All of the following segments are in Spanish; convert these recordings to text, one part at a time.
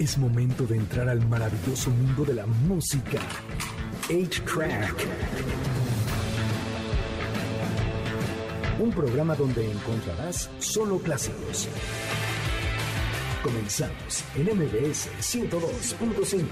Es momento de entrar al maravilloso mundo de la música. 8-Track. Un programa donde encontrarás solo clásicos. Comenzamos en MBS 102.5.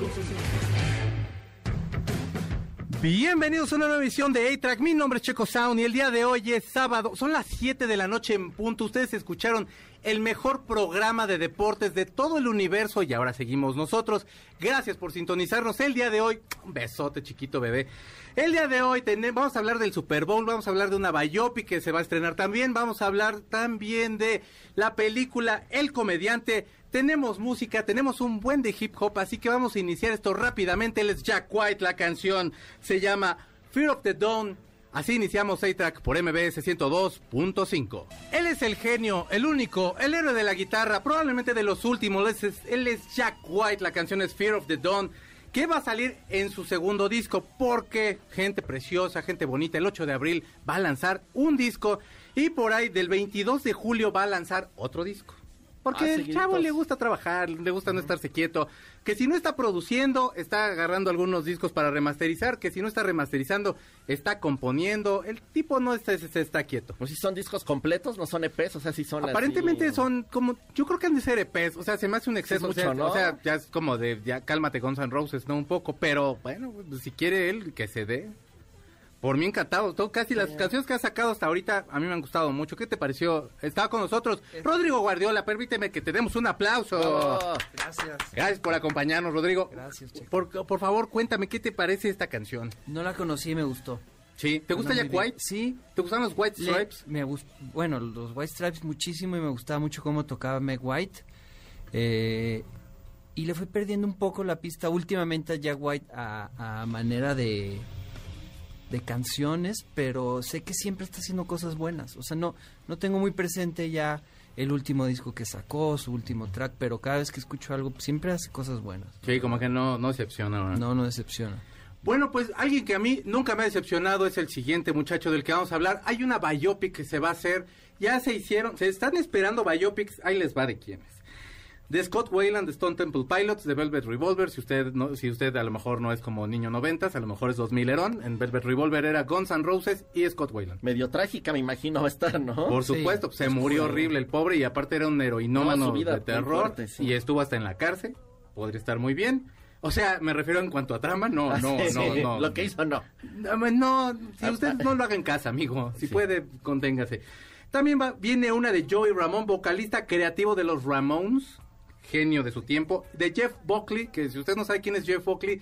Bienvenidos a una nueva edición de A-Track. Mi nombre es Checo Sound y el día de hoy es sábado. Son las 7 de la noche en punto. Ustedes escucharon el mejor programa de deportes de todo el universo y ahora seguimos nosotros. Gracias por sintonizarnos el día de hoy. Un besote chiquito bebé. El día de hoy tenemos, vamos a hablar del Super Bowl, vamos a hablar de una biopic que se va a estrenar también, vamos a hablar también de la película El Comediante. Tenemos música, tenemos un buen de hip hop, así que vamos a iniciar esto rápidamente. Él es Jack White, la canción se llama Fear of the Dawn. Así iniciamos A-Track por MBS 102.5. Él es el genio, el único, el héroe de la guitarra, probablemente de los últimos. Él es, él es Jack White, la canción es Fear of the Dawn que va a salir en su segundo disco porque gente preciosa, gente bonita, el 8 de abril va a lanzar un disco y por ahí del 22 de julio va a lanzar otro disco. Porque el chavo le gusta trabajar, le gusta no estarse quieto. Que si no está produciendo, está agarrando algunos discos para remasterizar. Que si no está remasterizando, está componiendo. El tipo no está, se está quieto. Pues si son discos completos, no son EPs, o sea, si son Aparentemente así- son como, yo creo que han de ser EPs, o sea, se me hace un exceso, Es o, sea, mucho, ¿no? o sea, ya es como de, ya cálmate Guns N' Roses, ¿no? Un poco, pero bueno, pues, si quiere él, que se dé. Por mí encantado, todo, casi las canciones que ha sacado hasta ahorita a mí me han gustado mucho. ¿Qué te pareció? Estaba con nosotros Rodrigo Guardiola, permíteme que te demos un aplauso. Oh, Gracias. Gracias por acompañarnos, Rodrigo. Gracias, Checo. Por, por favor, cuéntame, ¿qué te parece esta canción? No la conocí y me gustó. Sí, ¿te gusta Jack. White? Sí. ¿Te gustan los White Le- Stripes? me gust- bueno, los White Stripes muchísimo y me gustaba mucho cómo tocaba Meg White. Eh, y le fui perdiendo un poco la pista últimamente a Jack White a, a manera de, de canciones, pero sé que siempre está haciendo cosas buenas. O sea, no, no tengo muy presente ya el último disco que sacó, su último track, pero cada vez que escucho algo siempre hace cosas buenas. Sí, como que no, no decepciona. ¿verdad? No, no decepciona. Bueno, pues alguien que a mí nunca me ha decepcionado es el siguiente muchacho del que vamos a hablar. Hay una biopic que se va a hacer, ya se hicieron, se están esperando biopics, ahí les va de quiénes. De Scott Wayland, de Stone Temple Pilots, de Velvet Revolver, si usted no, si usted a lo mejor no es como niño noventas, a lo mejor es 2000 erón, en Velvet Revolver era Guns N' Roses y Scott Wayland. medio trágica, me imagino, va a estar, ¿no? Por Sí, supuesto, se murió horrible el pobre y aparte era un heroinómano No, vida de terror fuerte, sí. y estuvo hasta en la cárcel, podría estar muy bien. O sea, me refiero en cuanto a trama, no, Ah, no, sí, no, no. Lo que hizo, no. No, no, si usted no lo haga en casa, amigo. Si puede, conténgase. También va, viene una de Joey Ramón, vocalista creativo de los Ramones, genio de su tiempo. De Jeff Buckley, que si usted no sabe quién es Jeff Buckley,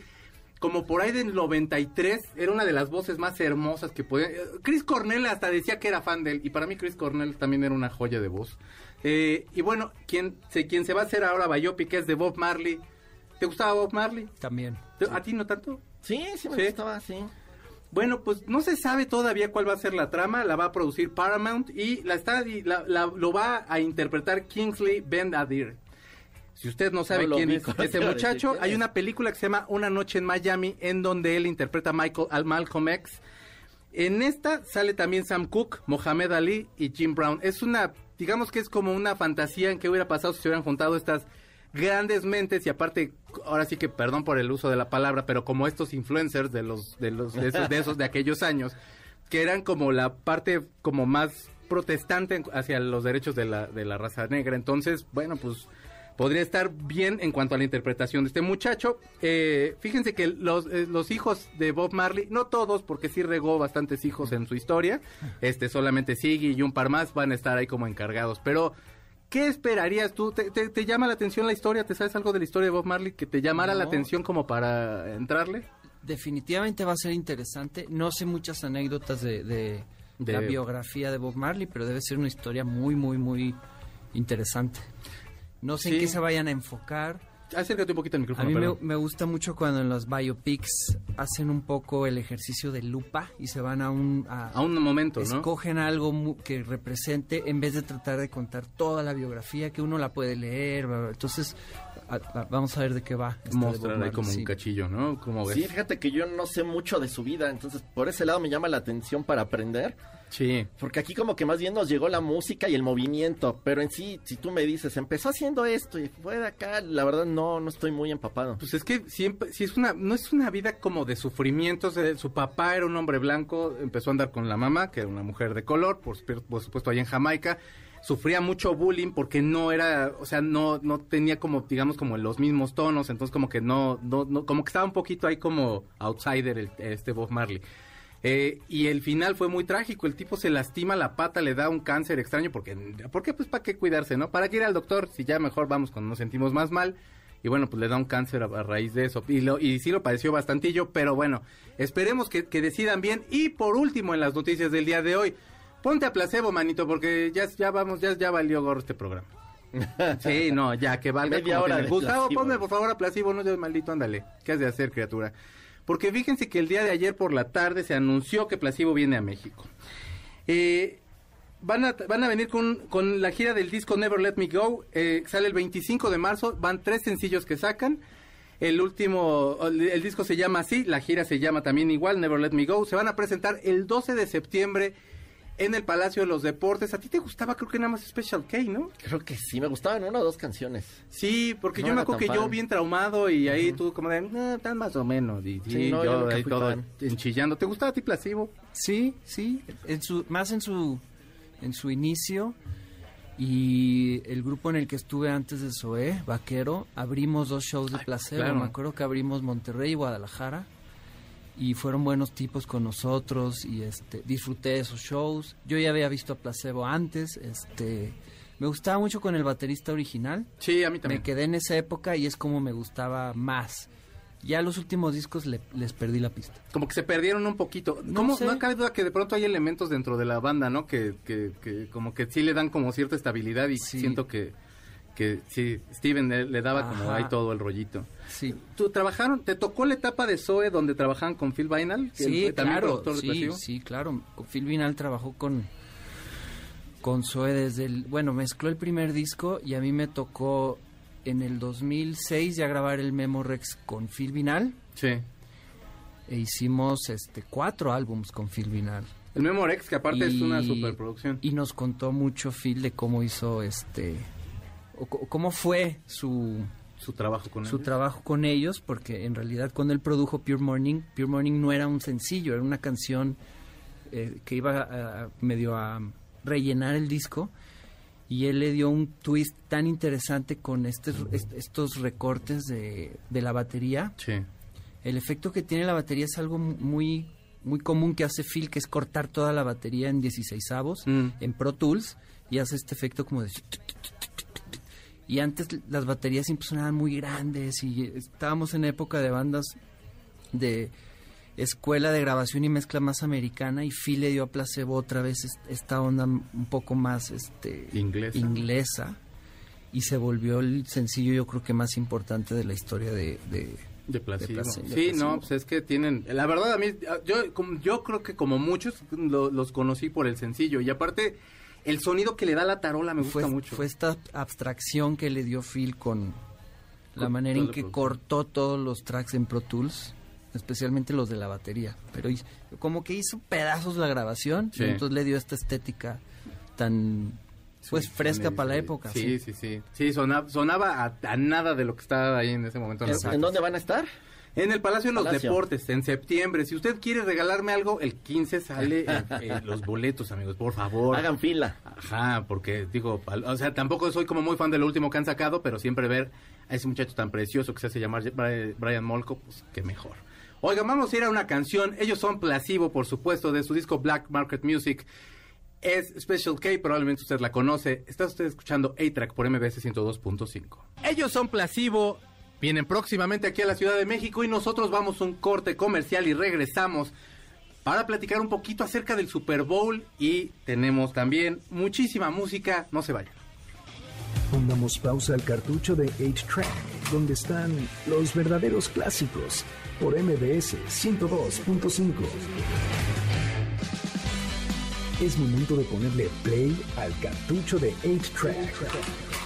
como por ahí del 93, era una de las voces más hermosas que podía. Chris Cornell hasta decía que era fan de él, y para mí Chris Cornell también era una joya de voz. Eh, y bueno, quien se, quien se va a hacer ahora biopic es de Bob Marley. ¿Te gustaba Bob Marley? También. ¿Te- ¿A ti no tanto? Sí, sí me Sí. gustaba, sí. Bueno, pues no se sabe todavía cuál va a ser la trama, la va a producir Paramount y la está y la- la- lo va a interpretar Kingsley Ben Adir. Si usted no sabe No quién es ¿cómo te ese iba a decir muchacho, hay una película que se llama Una noche en Miami en donde él interpreta a Michael al Malcolm X. En esta sale también Sam Cooke, Mohamed Ali y Jim Brown. Es una, digamos que es como una fantasía en que hubiera pasado si se hubieran juntado estas grandes mentes y aparte, ahora sí que perdón por el uso de la palabra, pero como estos influencers de los de los de esos de, esos de aquellos años que eran como la parte como más protestante hacia los derechos de la de la raza negra. Entonces, bueno, pues podría estar bien en cuanto a la interpretación de este muchacho. Eh, fíjense que los, eh, los hijos de Bob Marley, no todos, porque sí regó bastantes hijos en su historia, este solamente Siggy y un par más van a estar ahí como encargados, pero... ¿Qué esperarías tú? ¿Te, te, te llama la atención la historia? ¿Te sabes algo de la historia de Bob Marley que te llamara la atención como para entrarle? Definitivamente va a ser interesante. No sé muchas anécdotas de, de De- la biografía de Bob Marley, pero debe ser una historia muy, muy, muy interesante. No sé Sí. en qué se vayan a enfocar. Acércate un poquito al A micrófono. mí me, gusta mucho cuando en los biopics hacen un poco el ejercicio de lupa y se van a un... a- A un momento, ¿no? escogen algo que represente en vez de tratar de contar toda la biografía que uno la puede leer. Entonces, a- a- vamos a ver de qué va. Bob Mostrar ahí como sí. un cachillo, ¿no? Como ves? Sí, fíjate que yo no sé mucho de su vida, entonces por ese lado me llama la atención para aprender. Sí. Porque aquí como que más bien nos llegó la música y el movimiento, pero en sí, si tú me dices, empezó haciendo esto y fue de acá, la verdad no, no estoy muy empapado. Pues es que siempre, si es una, no es una vida como de sufrimientos. eh, su papá era un hombre blanco, empezó a andar con la mamá, que era una mujer de color, por, por supuesto allá en Jamaica. Sufría mucho bullying porque no era, o sea, no, no tenía como, digamos, como los mismos tonos, entonces como que no, no, no como que estaba un poquito ahí como outsider el- este Bob Marley. Eh, y el final fue muy trágico. El tipo se lastima la pata, le da un cáncer extraño. Porque, ¿Por qué? Pues para qué cuidarse, ¿no? ¿Para qué ir al doctor? Si ya mejor vamos cuando nos sentimos más mal. Y bueno, pues le da un cáncer a, raíz de eso. Y, lo, y sí lo padeció bastantillo, pero bueno, esperemos que, que decidan bien. Y por último, en las noticias del día de hoy, ponte a placebo, manito, porque ya, ya vamos, ya, ya valió gorro este programa. Sí, no, ya que valga. Media hora de Gustavo, placebo. ponme por favor a placebo, no seas maldito, ándale. ¿Qué has de hacer, criatura? Porque fíjense que el día de ayer por la tarde se anunció que Placebo viene a México. Eh, van, a, van a venir con, con la gira del disco Never Let Me Go. eh, sale el 25 de marzo. Van tres sencillos que sacan. El último, el, el disco se llama así, la gira se llama también igual, Never Let Me Go. Se van a presentar el 12 de septiembre en el Palacio de los Deportes. A ti te gustaba, creo que nada más Special K, ¿no? Creo que sí, me gustaban una o dos canciones. Sí, porque No yo me acuerdo que yo bien traumado y ahí tú como de, "Ah, tan más o menos. Y, Sí, sí, no, yo yo ahí todo fan. enchillando. ¿Te gustaba a ti Placebo? Sí, sí, en su, más en su, en su inicio y el grupo en el que estuve antes de Zoé, Vaquero, abrimos dos shows de placebo. claro. Me acuerdo que abrimos Monterrey y Guadalajara y fueron buenos tipos con nosotros y este disfruté de esos shows. Yo ya había visto a placebo antes, este me gustaba mucho con el baterista original. Sí, a mí también. Me quedé en esa época y es como me gustaba más. Ya los últimos discos le- les perdí la pista. Como que se perdieron un poquito. No ¿Cómo? sé. No cabe duda que de pronto hay elementos dentro de la banda, ¿no? Que, que, que como que sí le dan como cierta estabilidad y Sí. siento que, que sí, Steven le, le daba como ahí todo el rollito. Sí, ¿Tú trabajaron, te tocó la etapa de Zoe donde trabajaban con Phil Vinyl? que Sí, claro, sí, claro. Phil Vinal trabajó con con Zoe desde el, bueno, mezcló el primer disco y a mí me tocó en el 2006 ya grabar el Memo Rex con Phil Vinal Sí. e hicimos este cuatro álbums con Phil Vinal. El Memorex, que aparte es una superproducción. Y nos contó mucho Phil de cómo hizo este o cómo fue su Su trabajo con su ellos. trabajo con ellos, porque en realidad cuando él produjo Pure Morning, Pure Morning no era un sencillo, era una canción eh, que iba a- a- medio a rellenar el disco y él le dio un twist tan interesante con estes- est- estos recortes de, de la batería. Sí. El efecto que tiene la batería es algo muy muy común que hace Phil, que es cortar toda la batería en 16 avos Mm. en Pro Tools y hace este efecto como de... Y antes las baterías siempre sonaban muy grandes y estábamos en época de bandas de escuela de grabación y mezcla más americana y Phil le dio a placebo otra vez est- esta onda un poco más este Inglesa. inglesa y se volvió el sencillo yo creo que más importante de la historia de, de- De Placebo. De Place- de sí, Placebo. no, pues es que tienen... La verdad, a mí, yo, yo creo que como muchos lo- los conocí por el sencillo. Y aparte, el sonido que le da la tarola me gusta fue, mucho. fue esta abstracción que le dio Phil con la manera en que cortó todos los tracks en Pro Tools, especialmente los de la batería. Pero hizo- como que hizo pedazos la grabación, Sí. y entonces le dio esta estética tan pues Sí, fresca sí, para la sí. época. Sí, sí, sí. Sí, sonaba, sonaba a, a nada de lo que estaba ahí en ese momento. en la ¿En dónde van a estar? En el Palacio de los Palacio. Deportes, en septiembre. Si usted quiere regalarme algo, el 15 sale eh, eh, los boletos, amigos, por favor. Hagan fila. Ajá, porque digo, o sea, tampoco soy como muy fan de lo último que han sacado, pero siempre ver a ese muchacho tan precioso que se hace llamar Bri- Brian Molko, pues qué mejor. Oigan, vamos a ir a una canción. Ellos son Placebo, por supuesto, de su disco Black Market Music. Es Special K, probablemente usted la conoce. Está usted escuchando A-Track por MBS 102.5. Ellos son Placebo, vienen próximamente aquí a la Ciudad de México y nosotros vamos a un corte comercial y regresamos para platicar un poquito acerca del Super Bowl y tenemos también muchísima música. No se vayan. Pongamos pausa al cartucho de 8-Track, donde están los verdaderos clásicos, por MBS 102.5. Es momento de ponerle play al cartucho de 8-Track,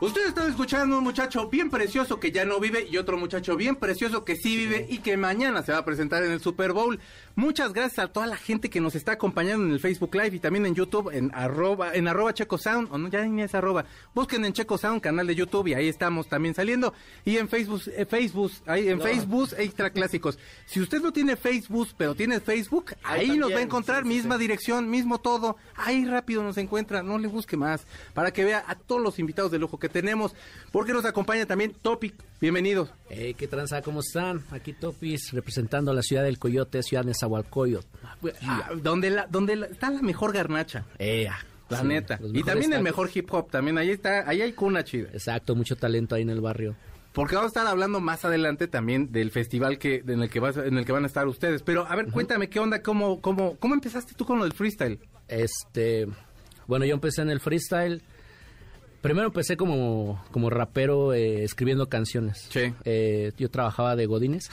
Ustedes están escuchando un muchacho bien precioso que ya no vive y otro muchacho bien precioso que sí vive y que mañana se va a presentar en el Super Bowl. Muchas gracias a toda la gente que nos está acompañando en el Facebook Live y también en YouTube en arroba, en arroba Checo Sound, o no, ya ni es arroba. Busquen en Checo Sound, canal de YouTube y ahí estamos también saliendo. Y en Facebook, eh, Facebook, ahí en Facebook Extra Clásicos. Si usted no tiene Facebook, pero tiene Facebook, ahí, Ahí nos va a encontrar, sí, sí, misma sí. dirección, mismo todo. Ahí rápido nos encuentra, no le busque más. Para que vea a todos los invitados de lujo que tenemos. Porque nos acompaña también Topic. Bienvenidos. Eh, ¿Qué tranza? ¿Cómo están? Aquí Topis, representando la ciudad del Coyote, ciudad de Nezahualcóyotl. Ah, donde la, donde la- está la mejor garnacha. Eh, La sí, neta. los Y también el mejor hip hop. También ahí está, ahí hay cuna chida. Exacto, mucho talento ahí en el barrio. Porque vamos a estar hablando más adelante también del festival que en el que vas, en el que van a estar ustedes. Pero a ver, cuéntame qué onda, cómo, cómo, cómo empezaste tú con lo del freestyle. Este, bueno, yo empecé en el freestyle. Primero empecé como, como rapero eh, escribiendo canciones. Sí. Eh, yo trabajaba de godines.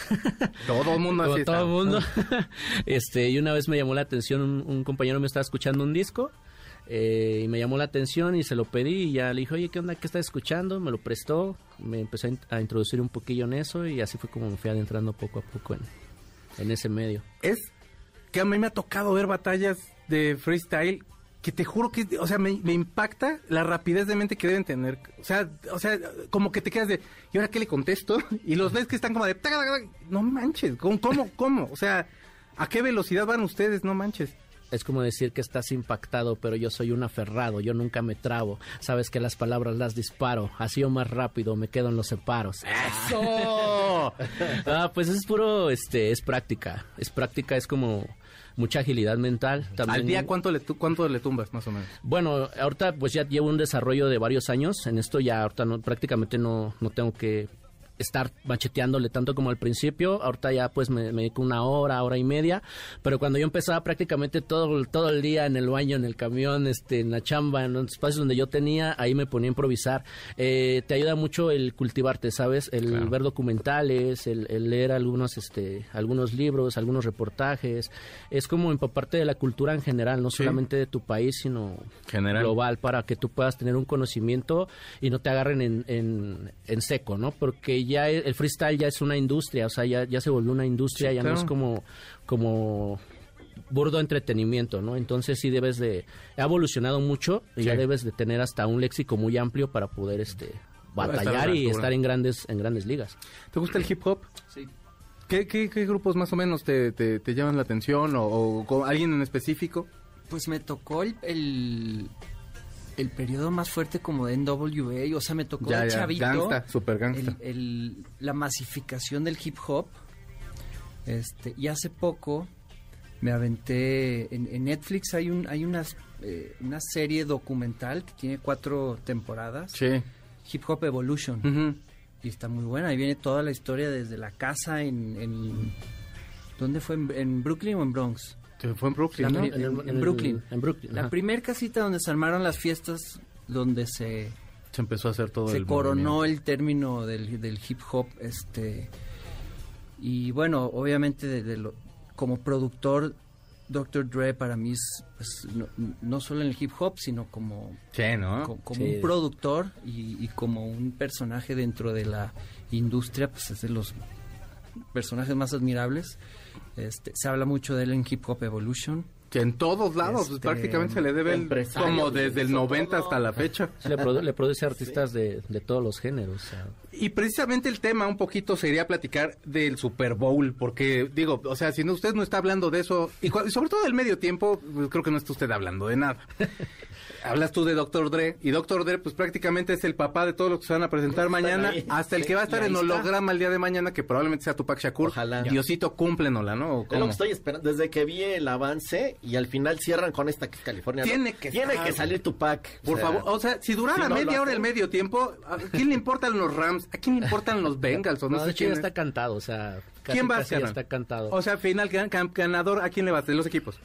Todo el mundo así todo el mundo. este, y una vez me llamó la atención, un, un compañero me estaba escuchando un disco. eh, y me llamó la atención y se lo pedí y ya le dije, oye, ¿qué onda? ¿Qué estás escuchando? Me lo prestó, me empecé a, in- a introducir un poquillo en eso y así fue como me fui adentrando poco a poco en, en ese medio. Es que a mí me ha tocado ver batallas de freestyle que te juro que, o sea, me, me impacta la rapidez de mente que deben tener. O sea, o sea, como que te quedas de, ¿y ahora qué le contesto? Y los ves que están como de, no manches, ¿cómo, cómo, cómo? O sea, ¿a qué velocidad van ustedes? No manches. Es como decir que estás impactado, pero yo soy un aferrado, yo nunca me trabo. Sabes que las palabras las disparo, así o más rápido me quedo en los separos. ¡Eso! Ah, pues es puro, este, es práctica. Es práctica, es como mucha agilidad mental. También, ¿Al día cuánto le, cuánto le tumbas, más o menos? Bueno, ahorita pues ya llevo un desarrollo de varios años. En esto ya ahorita no, prácticamente no, no tengo que estar macheteándole tanto como al principio. Ahorita ya pues me, me dedico una hora, hora y media. Pero cuando yo empezaba prácticamente todo, todo el día en el baño, en el camión, este, en la chamba, en los espacios donde yo tenía, ahí me ponía a improvisar. Eh, te ayuda mucho el cultivarte, ¿sabes? El ver documentales, el, el leer algunos, este, algunos libros, algunos reportajes. Es como empaparte de la cultura en general, no Sí. solamente de tu país, sino General. global para que tú puedas tener un conocimiento y no te agarren en, en, en seco, ¿no? Porque ya el freestyle ya es una industria, o sea, ya, ya se volvió una industria, Sí, ya no es como, como burdo entretenimiento, ¿no? Entonces sí debes de... Ha evolucionado mucho y Sí. ya debes de tener hasta un léxico muy amplio para poder, este estar batallar la y estar en grandes en grandes ligas. ¿Te gusta el hip hop? Sí. ¿Qué, qué, qué grupos más o menos te, te, te llaman la atención o, o alguien en específico? Pues me tocó el, el, el periodo más fuerte como de NWA, o sea, me tocó Ya, de ya, chavito. gangsta, super gangsta. el- el- la masificación del hip hop. Este, y hace poco me aventé en, en Netflix hay un hay unas, eh, una serie documental que tiene cuatro temporadas, Sí. Hip Hop Evolution. Y está muy buena. Ahí viene toda la historia desde la casa en... en ¿Dónde fue? ¿En, en Brooklyn o en Bronx? Se fue en Brooklyn, La ¿no? en, Brooklyn. en Brooklyn, La ajá. primer casita donde se armaron las fiestas, donde se, Se empezó a hacer todo se el coronó movimiento. el término del, del hip hop. este Y bueno, obviamente de- de lo- como productor, Dr. Dre para mí es pues, no, no solo en el hip hop, sino como Sí, ¿no? co- como Sí. un productor y, y como un personaje dentro de la industria, pues es de los personajes más admirables. Este, se habla mucho de él en Hip Hop Evolution. Que en todos lados, pues, Este, prácticamente se le debe el- como desde el hizo 90 todo. hasta la fecha. Sí, le, produ- le produce artistas de, de todos los géneros. o sea, Y precisamente el tema un poquito sería platicar del Super Bowl, porque digo, o sea, si no, usted no está hablando de eso, y, sobre todo del medio tiempo, pues creo que no está usted hablando de nada. Hablas tú de Dr. Dre, y Dr. Dre pues prácticamente es el papá de todos los que se van a presentar mañana, ahí. hasta el que va a estar en está. holograma el día de mañana, que probablemente sea Tupac Shakur. Ojalá. Diosito, cúmplenosla, ¿no? ¿O Es lo cómo? que estoy esperando. Desde que vi el avance y al final cierran con esta que es California. Tiene que Tiene estar. que salir tu pack. Por favor, o sea, si durara si no lo media hora el medio tiempo, ¿a quién le importan los Rams? ¿A quién le importan los Bengals? O no, no, sé de hecho quién es? está cantado, o sea, casi, ¿Quién va a casi ser? está cantado. O sea, final gan- gan- ganador, ¿a quién le vas? De los equipos.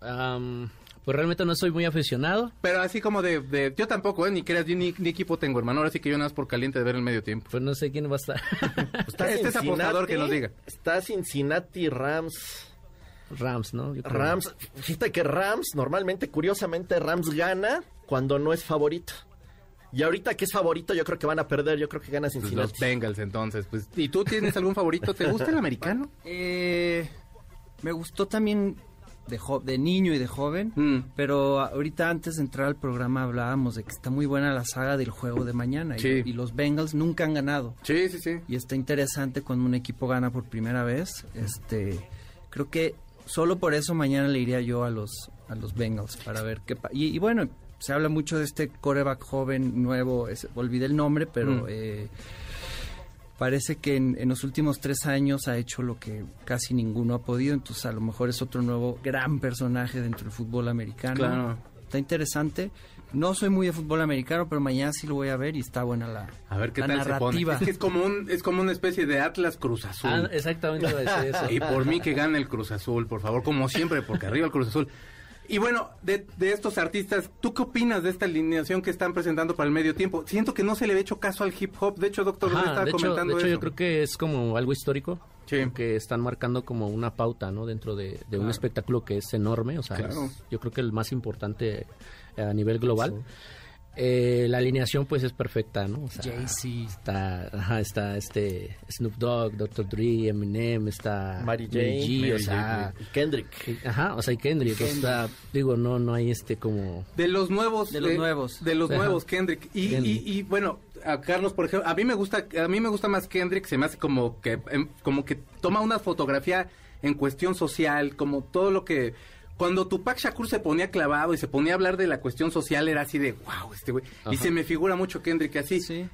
Am, pues realmente no soy muy aficionado. Pero así como de, de- yo tampoco, ¿eh? ni creas, yo ni, ni equipo tengo, hermano. Ahora sí que yo nada más por caliente de ver el medio tiempo. Pues no sé quién va a estar. Está Este es apostador que nos diga. Está Cincinnati Rams. Rams, ¿no? Yo creo. Rams, fíjate que Rams, normalmente, curiosamente, Rams gana cuando no es favorito. Y ahorita que es favorito, yo creo que van a perder, yo creo que gana Pues Cincinnati. los Bengals, entonces. Pues, ¿Y tú tienes algún favorito? ¿Te gusta el americano? Eh, me gustó también de, jo- de niño y de joven, Mm. pero ahorita antes de entrar al programa hablábamos de que está muy buena la saga del juego de mañana y- Sí. y, los Bengals nunca han ganado. Sí, sí, sí. Y está interesante cuando un equipo gana por primera vez. Este, creo que solo por eso mañana le iría yo a los a los Bengals para ver qué pa- y, y bueno, se habla mucho de este coreback joven nuevo, es- olvidé el nombre, pero Mm. eh, parece que en, en los últimos tres años ha hecho lo que casi ninguno ha podido, entonces a lo mejor es otro nuevo gran personaje dentro del fútbol americano. Claro. Está interesante. No soy muy de fútbol americano, pero mañana sí lo voy a ver y está buena la, A ver qué la tal se pone. narrativa. Es que es como, un, es como una especie de Atlas Cruz Azul. Ah, exactamente eso. Y por mí que gane el Cruz Azul, por favor, como siempre, porque arriba el Cruz Azul. Y bueno, de, de estos artistas, ¿tú qué opinas de esta alineación que están presentando para el medio tiempo? Siento que no se le ha hecho caso al hip hop. De hecho, doctor, Ajá, estaba de hecho, comentando de hecho eso. yo creo que es como algo histórico. Sí. Que están marcando como una pauta, ¿no? Dentro de, de un espectáculo que es enorme. O sea, Claro. es- yo creo que el más importante eh, a nivel global. Eh, la alineación pues es perfecta, ¿no? O sea, Jay-Z. Está, ajá, está este Snoop Dogg, Dr. Dre, Eminem, está Mary J, G, Mary o sea, Kendrick. ajá, o sea, y Kendrick, o sea, digo, no, no hay este como De los nuevos. De los eh, nuevos. De los Ajá. nuevos, Kendrick. Y, Kendrick. y, y, bueno, a Carlos, por ejemplo, a mí me gusta, a mí me gusta más Kendrick, se me hace como que, em, como que toma una fotografía en cuestión social, como todo lo que... Cuando Tupac Shakur se ponía clavado y se ponía a hablar de la cuestión social, era así de, wow, este güey. Y se me figura mucho Kendrick así. Sí.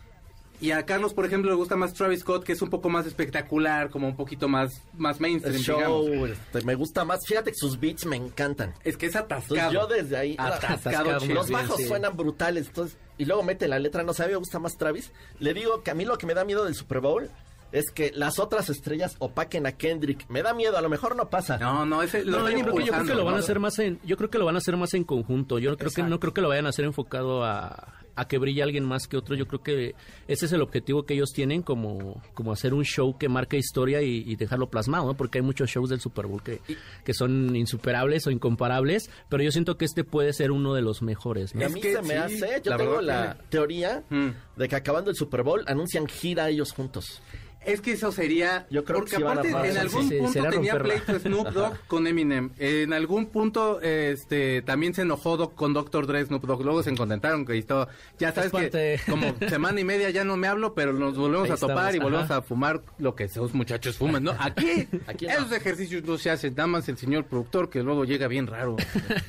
Y a Carlos, por ejemplo, le gusta más Travis Scott, que es un poco más espectacular, como un poquito más, más mainstream, El show, digamos. este, me gusta más. Fíjate que sus beats me encantan. Es que es Entonces atascado. yo desde ahí... Atascado, Atascado. Los bien, bajos sí. suenan brutales, entonces, y luego mete la letra, no sé, a mí me gusta más Travis. Le digo que a mí lo que me da miedo del Super Bowl es que las otras estrellas opaquen a Kendrick. Me da miedo, a lo mejor no pasa. No, no, ese lo No, están yo creo, que, yo creo que lo van a hacer más en, yo creo que lo van a hacer más en conjunto. Yo creo que no creo que lo vayan a hacer enfocado a, a que brille alguien más que otro. Yo creo que ese es el objetivo que ellos tienen, como, como hacer un show que marque historia y, y dejarlo plasmado, ¿no? Porque hay muchos shows del Super Bowl que, que son insuperables o incomparables, pero yo siento que este puede ser uno de los mejores. ¿no? Y a Es mí que se me sí, hace, yo la tengo verdad la teoría Mm. de que acabando el Super Bowl anuncian gira ellos juntos. Es que eso sería. Yo creo que porque a aparte, en algún sí, punto tenía pleito Snoop Dogg con Eminem. En algún punto, este, también se enojó Dogg con Dr. Dre, Snoop Dogg. Luego se encontraron que todo. Ya sabes que como semana y media ya no me hablo, pero nos volvemos Ahí a topar estamos, y volvemos ajá. a fumar lo que esos muchachos fuman, ¿no? Aquí, Aquí no. esos ejercicios no se hacen. Nada más el señor productor que luego llega bien raro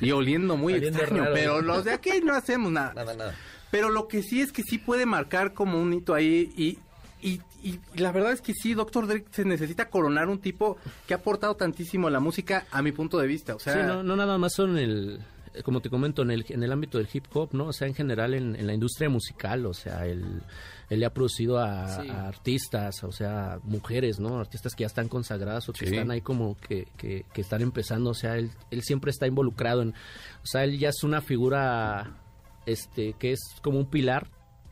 y oliendo muy Oliendo extraño. raro. Pero los de aquí no hacemos nada. Nada, nada. Pero lo que sí es que sí puede marcar como un hito ahí y, y, y la verdad es que sí, Doctor Dre se necesita coronar un tipo que ha aportado tantísimo a la música a mi punto de vista. O sea, Sí, no, no nada más son el, eh, como te comento, en el, en el ámbito del hip hop, ¿no? O sea, en general en, en la industria musical, o sea, él, él le ha producido a, Sí. a artistas, o sea, mujeres, ¿no? Artistas que ya están consagradas o que Sí. están ahí como que, que, que están empezando, o sea, él, él siempre está involucrado en, o sea, él ya es una figura, este, que es como un pilar,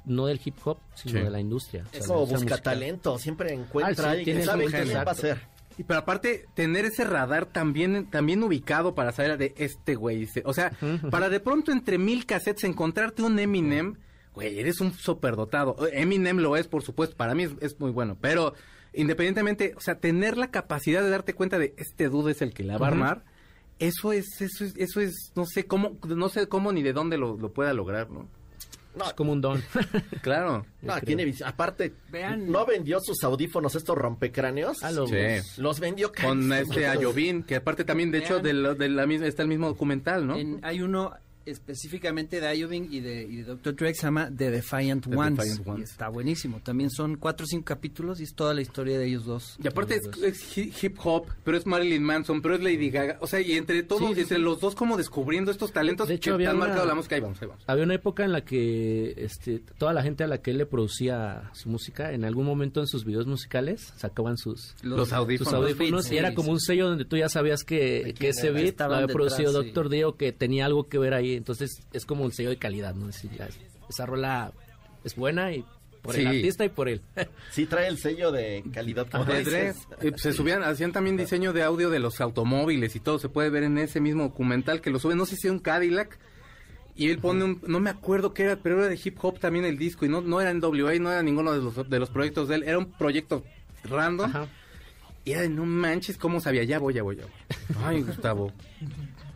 no del hip hop, sino Sí. de la industria. o sea, Es la como industria busca musical. talento, siempre encuentra Ah, sí, a alguien tiene que sabe un qué va a ser. y pero aparte tener ese radar también también ubicado para saber de este güey. O sea, para de pronto entre mil cassettes encontrarte un Eminem, güey, eres un superdotado. Eminem lo es, por supuesto, para mí es, es muy bueno, pero independientemente, o sea, tener la capacidad de darte cuenta de este dude es el que la va a armar. Eso es, eso es, eso es, no sé cómo, no sé cómo ni de dónde lo, lo pueda lograr, ¿no? No, Es como un don. Claro. no, tiene Aparte, Vean. no vendió sus audífonos, estos rompecráneos. Ah, los- Sí. Los vendió Con este Ayovin, que aparte también, de hecho, de, la- de la misma, está el mismo documental, ¿no? En- hay uno específicamente de Ioving y de, y de Dr. Dre que se llama The Defiant The Ones. Defiant Ones. Y está buenísimo. También son cuatro o cinco capítulos y es toda la historia de ellos dos. Y aparte es, dos. es hi- hip hop, pero es Marilyn Manson, pero es Lady Gaga. O sea, y entre todos, Sí, sí, entre sí. los dos como descubriendo estos talentos De hecho, que había han una- marcado la música. Ahí vamos, ahí vamos. Había una época en la que este, toda la gente a la que él le producía su música, en algún momento en sus videos musicales, sacaban sus, Los audífonos. sus audífonos beats, y era sí, como sí. un sello donde tú ya sabías que, ese beat lo había detrás, producido sí. Dr. Dio, que tenía algo que ver ahí. Entonces es como un sello de calidad, ¿no? Es decir, ya, esa rola es buena y por Sí. el artista y por él. Sí, trae el sello de calidad. como dices. Eh, se subían, hacían también diseño de audio de los automóviles y todo. Se puede ver en ese mismo documental que lo sube. No sé si es un Cadillac. Y él pone un, no me acuerdo qué era, pero era de hip hop también el disco. Y no, no era en WA, no era ninguno de los, de los proyectos de él. Era un proyecto random. Ajá. Y era de no manches, ¿cómo sabía? Ya voy, ya voy, ya voy. Ay, Gustavo.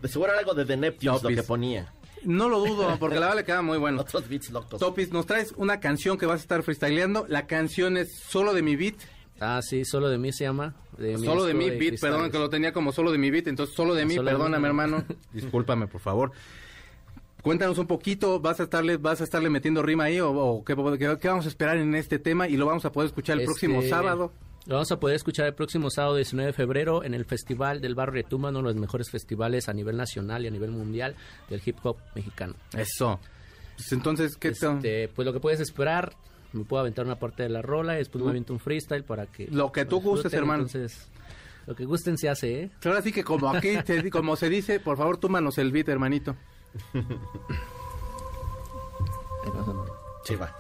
De seguro era algo de The Neptunes lo Topis. que ponía. No lo dudo, porque la verdad le queda muy bueno. Otros beats locos. Topis, nos traes una canción que vas a estar freestyleando. La canción es Solo de mi beat. Ah, sí, solo de mí se llama. de mi Solo de mi beat, perdón, que lo tenía como solo de mi beat, entonces solo de mí, Solo de mí, perdóname no. hermano, discúlpame por favor. Cuéntanos un poquito, ¿vas a estarle, vas a estarle metiendo rima ahí o, o qué, qué- qué vamos a esperar en este tema? Y lo vamos a poder escuchar el Este, próximo sábado. Lo vamos a poder escuchar el próximo sábado 19 de febrero en el Festival del Barrio Retumba, uno de los mejores festivales a nivel nacional y a nivel mundial del hip hop mexicano. Eso. Pues entonces, ¿qué te- Este, pues lo que puedes esperar, me puedo aventar una parte de la rola y después me aviento un freestyle para que... Lo que tú gustes, hermano. Entonces, lo que gusten se hace, ¿eh? Ahora sí que como aquí, te- como se dice, por favor, túmanos el beat, hermanito. Ahí vas, hermano. Sí, va.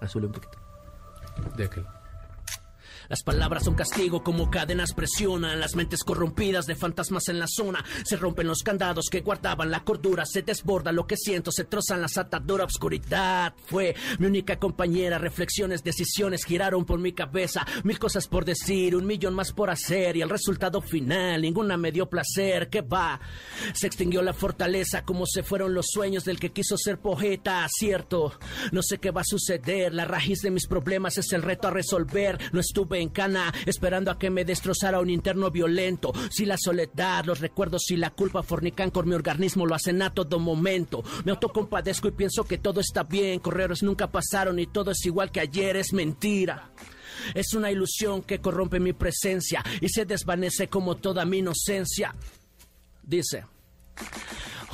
Azule un poquito. De aquel. Las palabras son castigo como cadenas presionan las mentes corrompidas de fantasmas en la zona. Se rompen los candados que guardaban la cordura, se desborda lo que siento, se trozan las ataduras. Obscuridad fue mi única compañera. Reflexiones, decisiones giraron por mi cabeza. Mil cosas por decir, un millón más por hacer y el resultado final ninguna me dio placer. Que va, se extinguió la fortaleza como se fueron los sueños del que quiso ser poeta. Cierto, no sé qué va a suceder. La raíz de mis problemas es el reto a resolver. No estuve en cana esperando a que me destrozara un interno violento. Si la soledad, los recuerdos y la culpa fornican con mi organismo, lo hacen a todo momento. Me autocompadezco y pienso que todo está bien. Correros nunca pasaron y todo es igual que ayer. Es mentira. Es una ilusión que corrompe mi presencia y se desvanece como toda mi inocencia. Dice.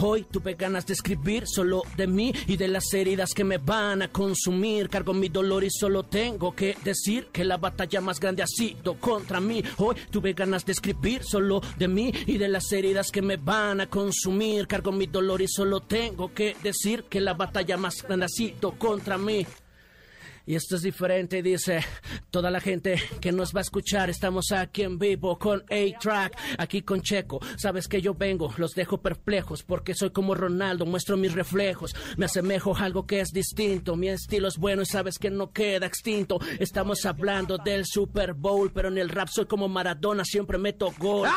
Hoy tuve ganas de escribir solo de mí y de las heridas que me van a consumir. Cargo mi dolor y solo tengo que decir que la batalla más grande ha sido contra mí. Hoy tuve ganas de escribir solo de mí y de las heridas que me van a consumir. Cargo mi dolor y solo tengo que decir que la batalla más grande ha sido contra mí. Y esto es diferente, dice toda la gente que nos va a escuchar. Estamos aquí en vivo con A-Track, aquí con Checo. Sabes que yo vengo, los dejo perplejos porque soy como Ronaldo, muestro mis reflejos. Me asemejo a algo que es distinto. Mi estilo es bueno y sabes que no queda extinto. Estamos hablando del Super Bowl, pero en el rap soy como Maradona, siempre meto gol.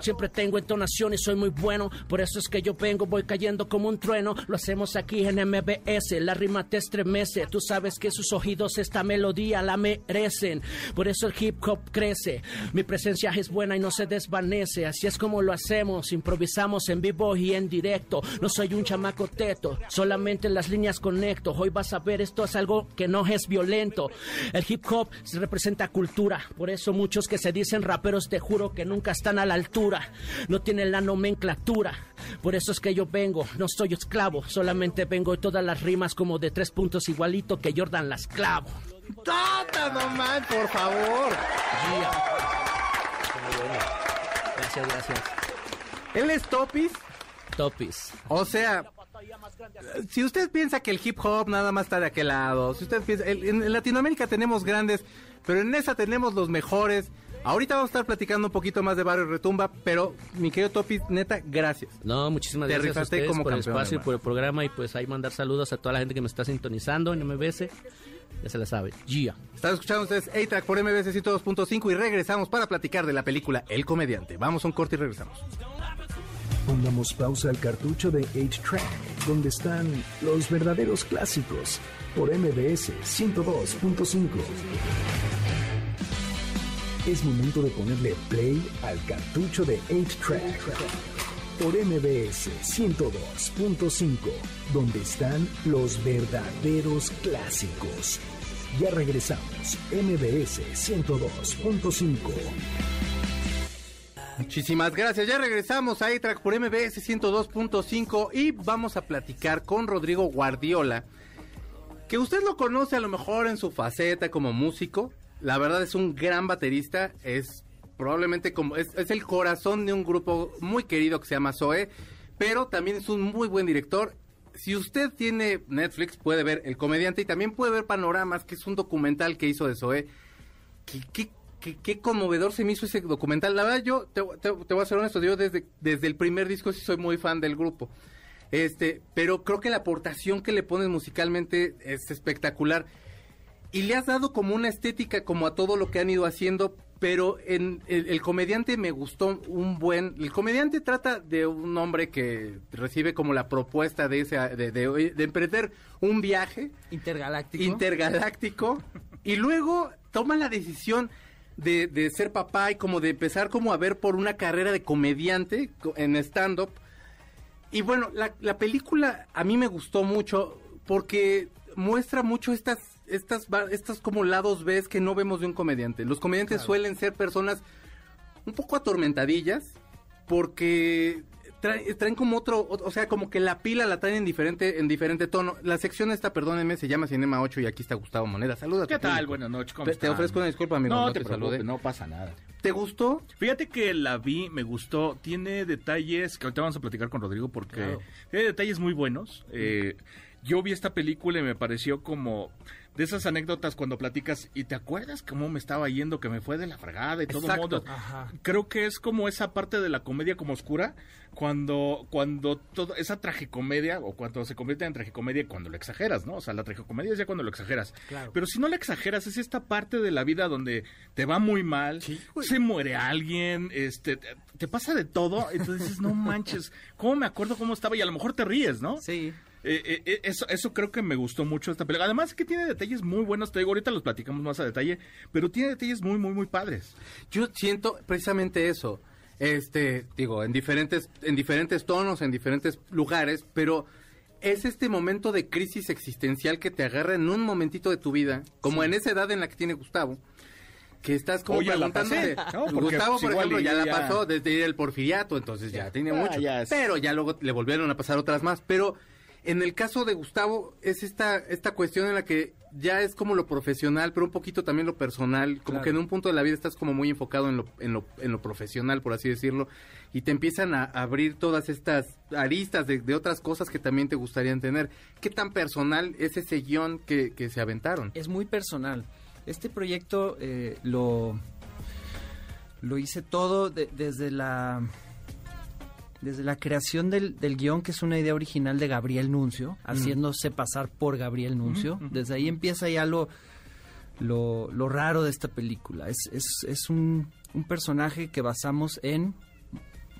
Siempre tengo entonación y soy muy bueno. Por eso es que yo vengo, voy cayendo como un trueno. Lo hacemos aquí en MBS. La rima te estremece. Tú sabes que sus ojitos esta melodía la merecen. Por eso el hip hop crece. Mi presencia es buena y no se desvanece. Así es como lo hacemos. Improvisamos en vivo y en directo. No soy un chamaco teto. Solamente las líneas conecto. Hoy vas a ver esto es algo que no es violento. El hip hop se representa cultura. Por eso muchos que se dicen raperos te juro que nunca están a la altura. No tienen la nomenclatura. Por eso es que yo vengo. No soy esclavo. Solamente vengo y todas las rimas como de tres puntos igualito que Jordan las clavo. ¡Tata, no man, por favor! Gracias, gracias. Él es Topis. Topis. O sea, si usted piensa que el hip hop nada más está de aquel lado, si usted piensa, el- en, en Latinoamérica tenemos grandes, pero en esa tenemos los mejores. Ahorita vamos a estar platicando un poquito más de Barrio Retumba, pero mi querido Topis, neta, gracias. No, muchísimas Te gracias a ustedes como por el campeón, espacio y por el programa y pues ahí mandar saludos a toda la gente que me está sintonizando en MBS. Ya se la sabe. Gia. Están escuchando ustedes A-Track por MBC 102.5 y regresamos para platicar de la película El Comediante. Vamos a un corte y regresamos. Pongamos pausa al cartucho de 8-Track, donde están los verdaderos clásicos, por MBS 102.5. Es momento de ponerle play al cartucho de 8-Track, por MBS 102.5, donde están los verdaderos clásicos. Ya regresamos, MBS 102.5. Muchísimas gracias. Ya regresamos a A-Track por MBS 102.5 y vamos a platicar con Rodrigo Guardiola, que usted lo conoce a lo mejor en su faceta como músico. La verdad es un gran baterista, es probablemente como es, es el corazón de un grupo muy querido que se llama Zoe, pero también es un muy buen director. si usted tiene Netflix, puede ver El Comediante y también puede ver Panoramas, que es un documental que hizo de Zoé. ¿Qué, conmovedor se me hizo ese documental. La verdad, yo te, te- te voy a ser honesto, yo desde, desde el primer disco sí soy muy fan del grupo. Este, pero creo que la aportación que le pones musicalmente es espectacular. Y le has dado como una estética como a todo lo que han ido haciendo, pero en el, el comediante me gustó un buen... El comediante trata de un hombre que recibe como la propuesta de, ese, de, de- de emprender un viaje Intergaláctico. intergaláctico y luego toma la decisión de, de ser papá y como de empezar como a ver por una carrera de comediante co- en stand-up. Y bueno, la, la película a mí me gustó mucho porque muestra mucho estas, estas, estas como lados B que no vemos de un comediante. Los comediantes suelen ser personas un poco atormentadillas porque traen, traen como otro, o, sea, como que la pila la traen en diferente, en diferente tono. La sección esta, perdónenme, se llama Cinema 8 y aquí está Gustavo Moneda. Saluda. ¿Qué tal? Buenas noches, ¿cómo Te, te ofrezco una disculpa, amigo. No, no te saludé. no pasa nada. ¿Te gustó? Fíjate que la vi, me gustó, tiene detalles que ahorita vamos a platicar con Rodrigo porque Claro. tiene detalles muy buenos. Eh, yo vi esta película y me pareció como de esas anécdotas cuando platicas y te acuerdas cómo me estaba yendo, que me fue de la fregada y todo Exacto. modo. Ajá. Creo que es como esa parte de la comedia como oscura, cuando, cuando todo, esa tragicomedia, o cuando se convierte en tragicomedia cuando lo exageras, ¿no? O sea, la tragicomedia es ya cuando lo exageras. Claro. Pero si no la exageras, es esta parte de la vida donde te va muy mal, se muere alguien, este, te, pasa de todo, entonces dices, no manches, ¿cómo me acuerdo cómo estaba? Y a lo mejor te ríes, ¿no? Sí. Eh, eh, eh, eso, eso creo que me gustó mucho esta película. Además que tiene detalles muy buenos, te digo, ahorita los platicamos más a detalle, pero tiene detalles muy, muy, muy padres. Yo siento precisamente eso. Este, digo, en diferentes, en diferentes tonos, en diferentes lugares, pero es este momento de crisis existencial que te agarra en un momentito de tu vida, como en esa edad en la que tiene Gustavo, que estás como ya la preguntándote. pasé, ¿no? Porque, Gustavo, pues, por ejemplo, ya la ya- pasó desde ir el porfiriato, entonces ya tiene Ah, mucho. ya es- Pero ya luego le volvieron a pasar otras más. Pero en el caso de Gustavo, es esta, esta cuestión en la que ya es como lo profesional, pero un poquito también lo personal, como Claro. que en un punto de la vida estás como muy enfocado en lo, en lo, en lo profesional, por así decirlo, y te empiezan a abrir todas estas aristas de, de otras cosas que también te gustarían tener. ¿Qué tan personal es ese guion que, que se aventaron? Es muy personal. Este proyecto eh, lo, lo hice todo de- desde la desde la creación del, del guion, que es una idea original de Gabriel Nuncio, haciéndose pasar por Gabriel Nuncio. Desde ahí empieza ya lo, lo, lo raro de esta película. Es, es, es un, un personaje que basamos en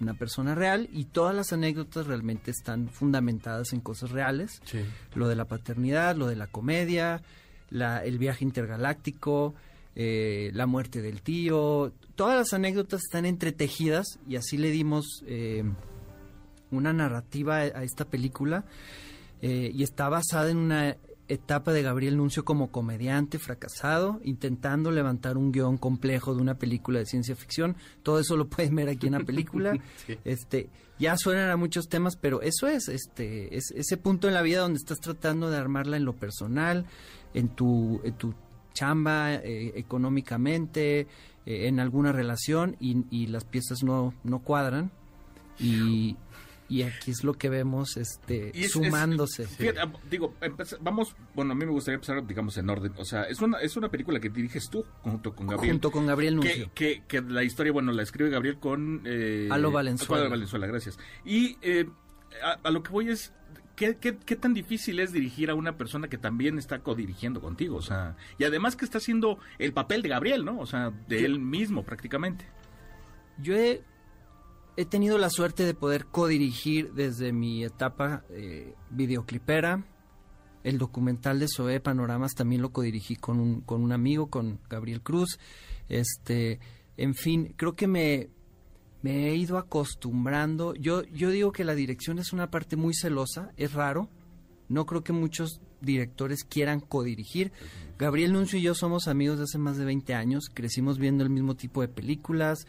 una persona real y todas las anécdotas realmente están fundamentadas en cosas reales Sí. lo de la paternidad, lo de la comedia, la, el viaje intergaláctico, eh, la muerte del tío, todas las anécdotas están entretejidas y así le dimos eh, una narrativa a, a esta película eh, y está basada en una etapa de Gabriel Nuncio como comediante fracasado, intentando levantar un guion complejo de una película de ciencia ficción. Todo eso lo pueden ver aquí en la película. Este, ya suenan a muchos temas, pero eso es, este, es ese punto en la vida donde estás tratando de armarla en lo personal, en tu, en tu chamba, eh, económicamente, eh, en alguna relación y, y las piezas no, no cuadran. Y, y aquí es lo que vemos este, Y es- es- sumándose. Fíjate, ah, digo, vamos, bueno, a mí me gustaría empezar, digamos, en orden. O sea, es una, es una película que diriges tú junto con Gabriel. Junto con Gabriel Nuncio. que, que, que la historia, bueno, la escribe Gabriel con... Eh, Alo Valenzuela. Alo Valenzuela, gracias. Y eh, a, a lo que voy es, ¿qué, qué, qué tan difícil es dirigir a una persona que también está codirigiendo contigo? O sea, y además que está haciendo el papel de Gabriel, ¿no? O sea, de él mismo prácticamente. Yo he, he tenido la suerte de poder codirigir desde mi etapa eh, videoclipera. El documental de Zoe Panoramas también lo codirigí con un, con un amigo, con Gabriel Cruz. Este, en fin, creo que me, me he ido acostumbrando. Yo, yo digo que la dirección es una parte muy celosa, es raro. No creo que muchos directores quieran codirigir. Gabriel Nuncio y yo somos amigos de hace más de 20 años, crecimos viendo el mismo tipo de películas,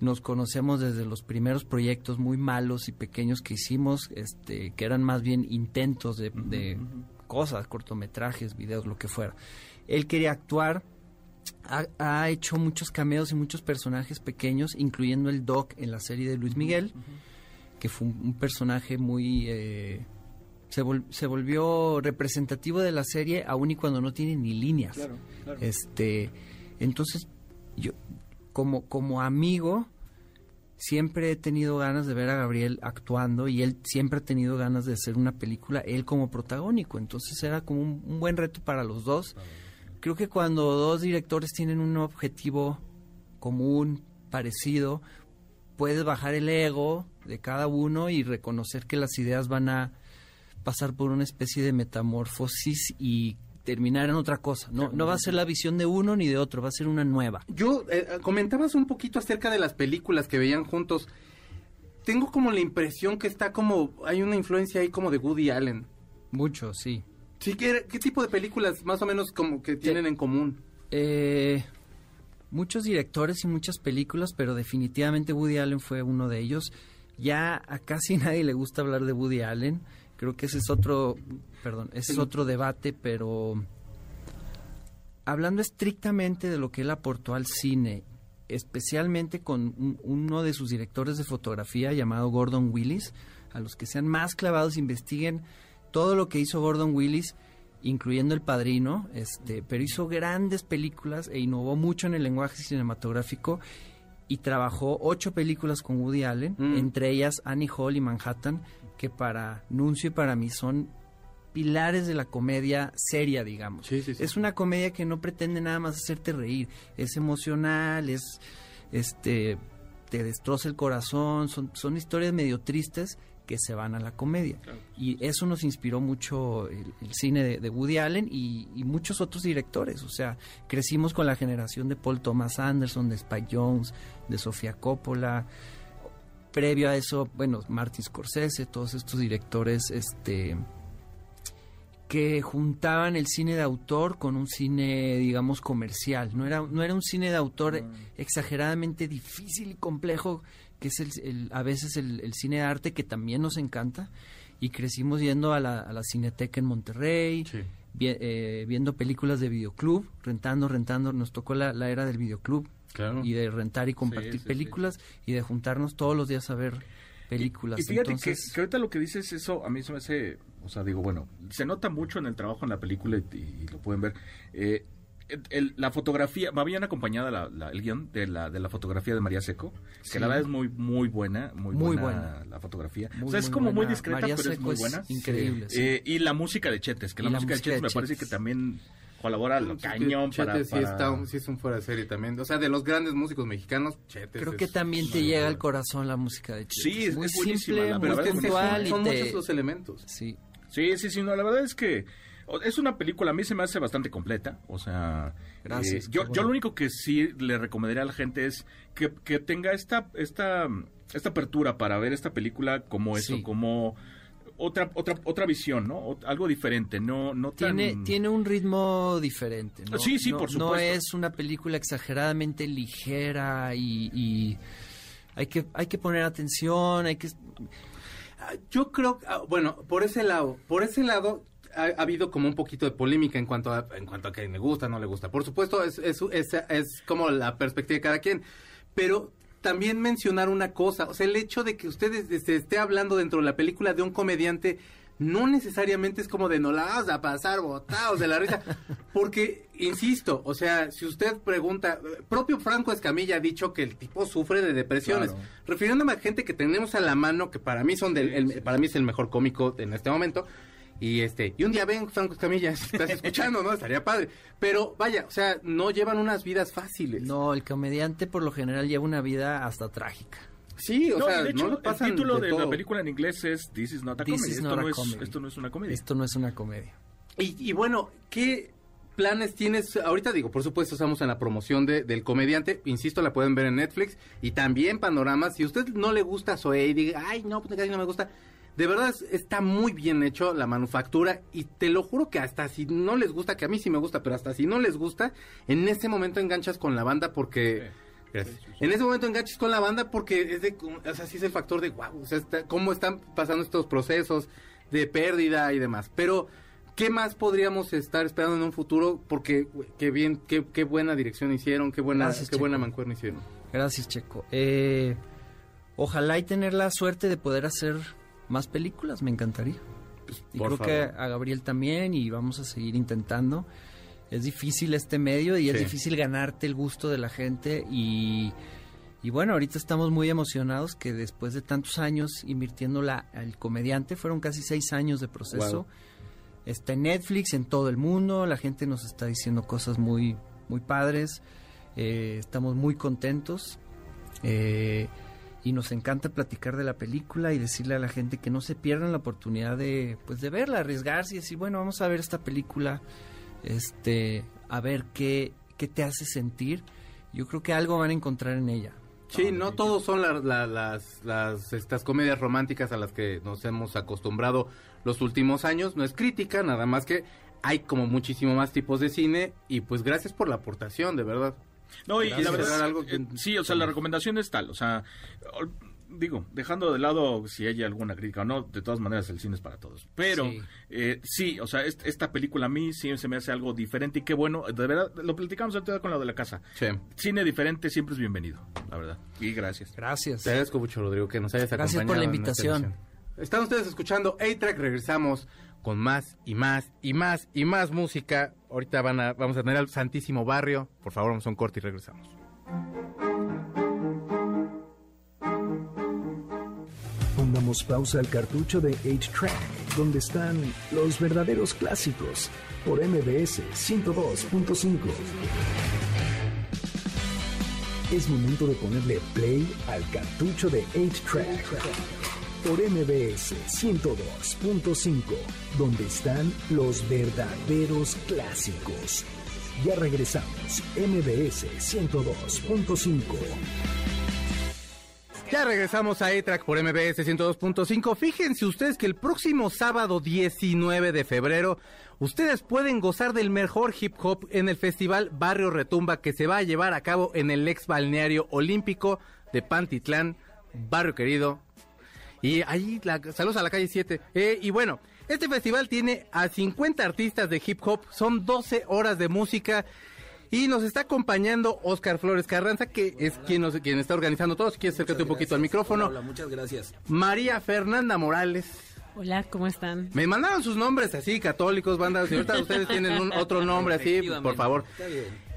nos conocemos desde los primeros proyectos muy malos y pequeños que hicimos, este, que eran más bien intentos de, de cosas, cortometrajes, videos, lo que fuera. Él quería actuar, ha, ha hecho muchos cameos y muchos personajes pequeños, incluyendo el Doc en la serie de Luis Miguel, que fue un, un personaje muy... eh, se, vol- se volvió representativo de la serie aun y cuando no tiene ni líneas. Este, entonces yo como como amigo siempre he tenido ganas de ver a Gabriel actuando y él siempre ha tenido ganas de hacer una película él como protagónico, entonces era como un, un buen reto para los dos. Creo que cuando dos directores tienen un objetivo común, parecido, puedes bajar el ego de cada uno y reconocer que las ideas van a pasar por una especie de metamorfosis y terminar en otra cosa. No, no va a ser la visión de uno ni de otro, va a ser una nueva. Yo, eh, comentabas un poquito acerca de las películas que veían juntos. Tengo como la impresión que está como, hay una influencia ahí como de Woody Allen. Mucho, sí. Sí, ¿qué, qué tipo de películas más o menos como que tienen en común? Eh, muchos directores y muchas películas, pero definitivamente Woody Allen fue uno de ellos. Ya a casi nadie le gusta hablar de Woody Allen. Creo que ese es otro, perdón, ese es otro debate, pero hablando estrictamente de lo que él aportó al cine, especialmente con un- uno de sus directores de fotografía llamado Gordon Willis, a los que sean más clavados investiguen todo lo que hizo Gordon Willis, incluyendo El Padrino, este, pero hizo grandes películas e innovó mucho en el lenguaje cinematográfico y trabajó ocho películas con Woody Allen, Mm. entre ellas Annie Hall y Manhattan, que para Nuncio y para mí son pilares de la comedia seria, digamos. Sí, sí, sí. Es una comedia que no pretende nada más hacerte reír, es emocional, es este te destroza el corazón, son, son historias medio tristes que se van a la comedia. Y eso nos inspiró mucho el, el cine de, de Woody Allen y, y muchos otros directores. O sea, crecimos con la generación de Paul Thomas Anderson, de Spike Jones, de Sofía Coppola. Previo a eso, bueno, Martin Scorsese, todos estos directores, este que juntaban el cine de autor con un cine, digamos, comercial. No era, no era un cine de autor exageradamente difícil y complejo, que es el, el- a veces el, el cine de arte que también nos encanta. Y crecimos yendo a la, a la Cineteca en Monterrey, vi- eh, viendo películas de videoclub, rentando, rentando. Nos tocó la, la era del videoclub Claro. y de rentar y compartir sí, sí. películas y de juntarnos todos los días a ver películas. Y fíjate Entonces, que, que ahorita lo que dices, eso a mí se me hace, o sea, digo, bueno, se nota mucho en el trabajo en la película y, y lo pueden ver. Eh, el- la fotografía, va bien acompañada la, la- el guion de la, de la fotografía de María Seco, que Sí. la verdad es muy muy buena, muy, Muy buena, buena. la fotografía. Muy, o sea, es muy como muy discreta, María pero es muy es buena. increíble, sí. Eh, y la música de Chetes, que la, música, música de de Chetes me parece Chetes. que también colabora lo cañón para, Chete sí, para- está un- sí es un fuera de serie también. O sea, de los grandes músicos mexicanos, Chete. Creo que también te llega al corazón la música de Chetes. Sí, es- muy es buenísima, simple, la muy sí, puntual son, son y te- muchos los elementos. Sí, Sí, sí, sí, no, la verdad es que es una película, a mí se me hace bastante completa, o sea... Gracias, eh, yo, bueno. yo lo único que sí le recomendaría a la gente es que, que tenga esta, esta, esta apertura para ver esta película como eso, Sí. como otra, otra, otra visión, ¿no? O- algo diferente, no, no tan... tiene, tiene un ritmo diferente. ¿no? Sí, sí, No- por No supuesto. es una película exageradamente ligera y, y hay, que, hay que poner atención, hay que... Ah, Yo creo, ah, bueno, por ese lado, por ese lado ha, ha habido como un poquito de polémica en cuanto a, en cuanto a que me gusta, no le gusta. Por supuesto, es, es, es, es como la perspectiva de cada quien, pero también mencionar una cosa, o sea, el hecho de que ustedes se esté hablando dentro de la película de un comediante no necesariamente es como de no la vas a pasar botados de la risa, porque, insisto, o sea, si usted pregunta, propio Franco Escamilla ha dicho que el tipo sufre de depresiones, Claro. refiriéndome a gente que tenemos a la mano, que para mí son del, el- para mí es el mejor cómico en este momento, y este, y un día ven Franco Escamilla, si estás escuchando, ¿no? Estaría padre, pero vaya, o sea, no llevan unas vidas fáciles. No, el comediante por lo general lleva una vida hasta trágica. Sí, o No, sea, de hecho, no el título de, la película en inglés es This is not a This comedy. is Esto, not no a es, comedy. esto no es una comedia. Esto no es una comedia. Y, y bueno, ¿qué planes tienes? Ahorita digo, por supuesto, estamos en la promoción de, del comediante. Insisto, la pueden ver en Netflix. Y también Panorama. Si a usted no le gusta Zoe y diga, ay, no, pues casi no me gusta. De verdad, es- está muy bien hecho la manufactura. Y te lo juro que hasta si no les gusta, que a mí sí me gusta, pero hasta si no les gusta, en ese momento enganchas con la banda porque... Gracias. En ese momento enganchas con la banda porque es de, o sea, sí es el factor de wow, o sea, está- cómo están pasando estos procesos de pérdida y demás. Pero, ¿qué más podríamos estar esperando en un futuro? Porque, güey, qué bien, qué, qué buena dirección hicieron, qué buena, Gracias, qué buena Checo. mancuerna hicieron. Gracias, Checo. Eh, ojalá y tener la suerte de poder hacer más películas, me encantaría. y por creo que favor. a Gabriel también y vamos a seguir intentando. Es difícil este medio y es Sí. difícil ganarte el gusto de la gente y, y bueno, ahorita estamos muy emocionados que después de tantos años invirtiendo la, al comediante, fueron casi seis años de proceso, Wow. está en Netflix, en todo el mundo, la gente nos está diciendo cosas muy, muy padres, eh, estamos muy contentos. eh, y nos encanta platicar de la película y decirle a la gente que no se pierdan la oportunidad de pues de verla, arriesgarse y decir, bueno, vamos a ver esta película, este, a ver qué qué te hace sentir. Yo creo que algo van a encontrar en ella. Sí, no todos son la- la- las, las estas comedias románticas a las que nos hemos acostumbrado los últimos años. No es crítica, nada más que hay como muchísimo más tipos de cine y pues gracias por la aportación, de verdad. No, y, la Gracias. verdad, Algo que- eh, sí, o sea, la recomendación es tal, o sea, digo, dejando de lado si hay alguna crítica o no, de todas maneras el cine es para todos. Pero Sí. eh, sí, o sea, est- esta película a mí sí se me hace algo diferente y qué bueno, de verdad, lo platicamos ahorita con lo de la casa. Sí. Cine diferente siempre es bienvenido, la verdad. Y gracias. Gracias. Te agradezco mucho, Rodrigo, que nos hayas Gracias acompañado. por la invitación. Están ustedes escuchando A-Track, regresamos con más y más y más y más música. Ahorita van a, vamos a tener al Santísimo Barrio. Por favor, vamos a un corte y regresamos. Pongamos pausa al cartucho de 8-Track, donde están los verdaderos clásicos, por MBS 102.5. Es momento de ponerle play al cartucho de 8-Track, por MBS 102.5, donde están los verdaderos clásicos. Ya regresamos, MBS 102.5. Ya regresamos a A-Track por MBS 102.5. Fíjense ustedes que el próximo sábado 19 de febrero, ustedes pueden gozar del mejor hip hop en el festival Barrio Retumba que se va a llevar a cabo en el ex balneario olímpico de Pantitlán, barrio querido. Y ahí, la, saludos a la calle 7. Eh, y bueno, este festival tiene a 50 artistas de hip hop, son 12 horas de música. Y nos está acompañando Oscar Flores Carranza, que es quien, nos, quien está organizando todo. Si quieres, acércate un poquito al micrófono. Hola, muchas gracias. María Fernanda Morales. Hola, ¿cómo están? Me mandaron sus nombres así, católicos, bandas. Si ahorita ustedes tienen un, otro nombre así, por favor.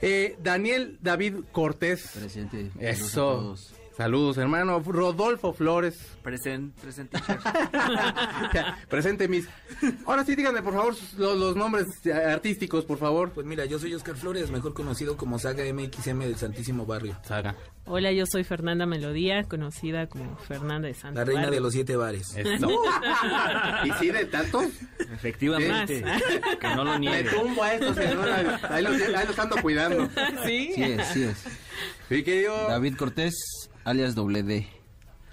Eh, Daniel David Cortés. Presente. Eso. Saludos, hermano. Rodolfo Flores. Presente, presente. Ya, Presente, mis. Ahora sí, díganme, por favor, los, los nombres eh, artísticos, por favor. Pues mira, yo soy Oscar Flores, mejor conocido como Saga MXM del Santísimo Barrio. Saga. Hola, yo soy Fernanda Melodía, conocida como Fernanda de Santos. La reina de los siete bares. ¿Y sí de tanto? Efectivamente. Que no lo Me niegue. tumbo a estos, señora. Ahí los, ahí los ando cuidando. Sí. Sí es, sí es. Querido. David Cortés, alias doble D.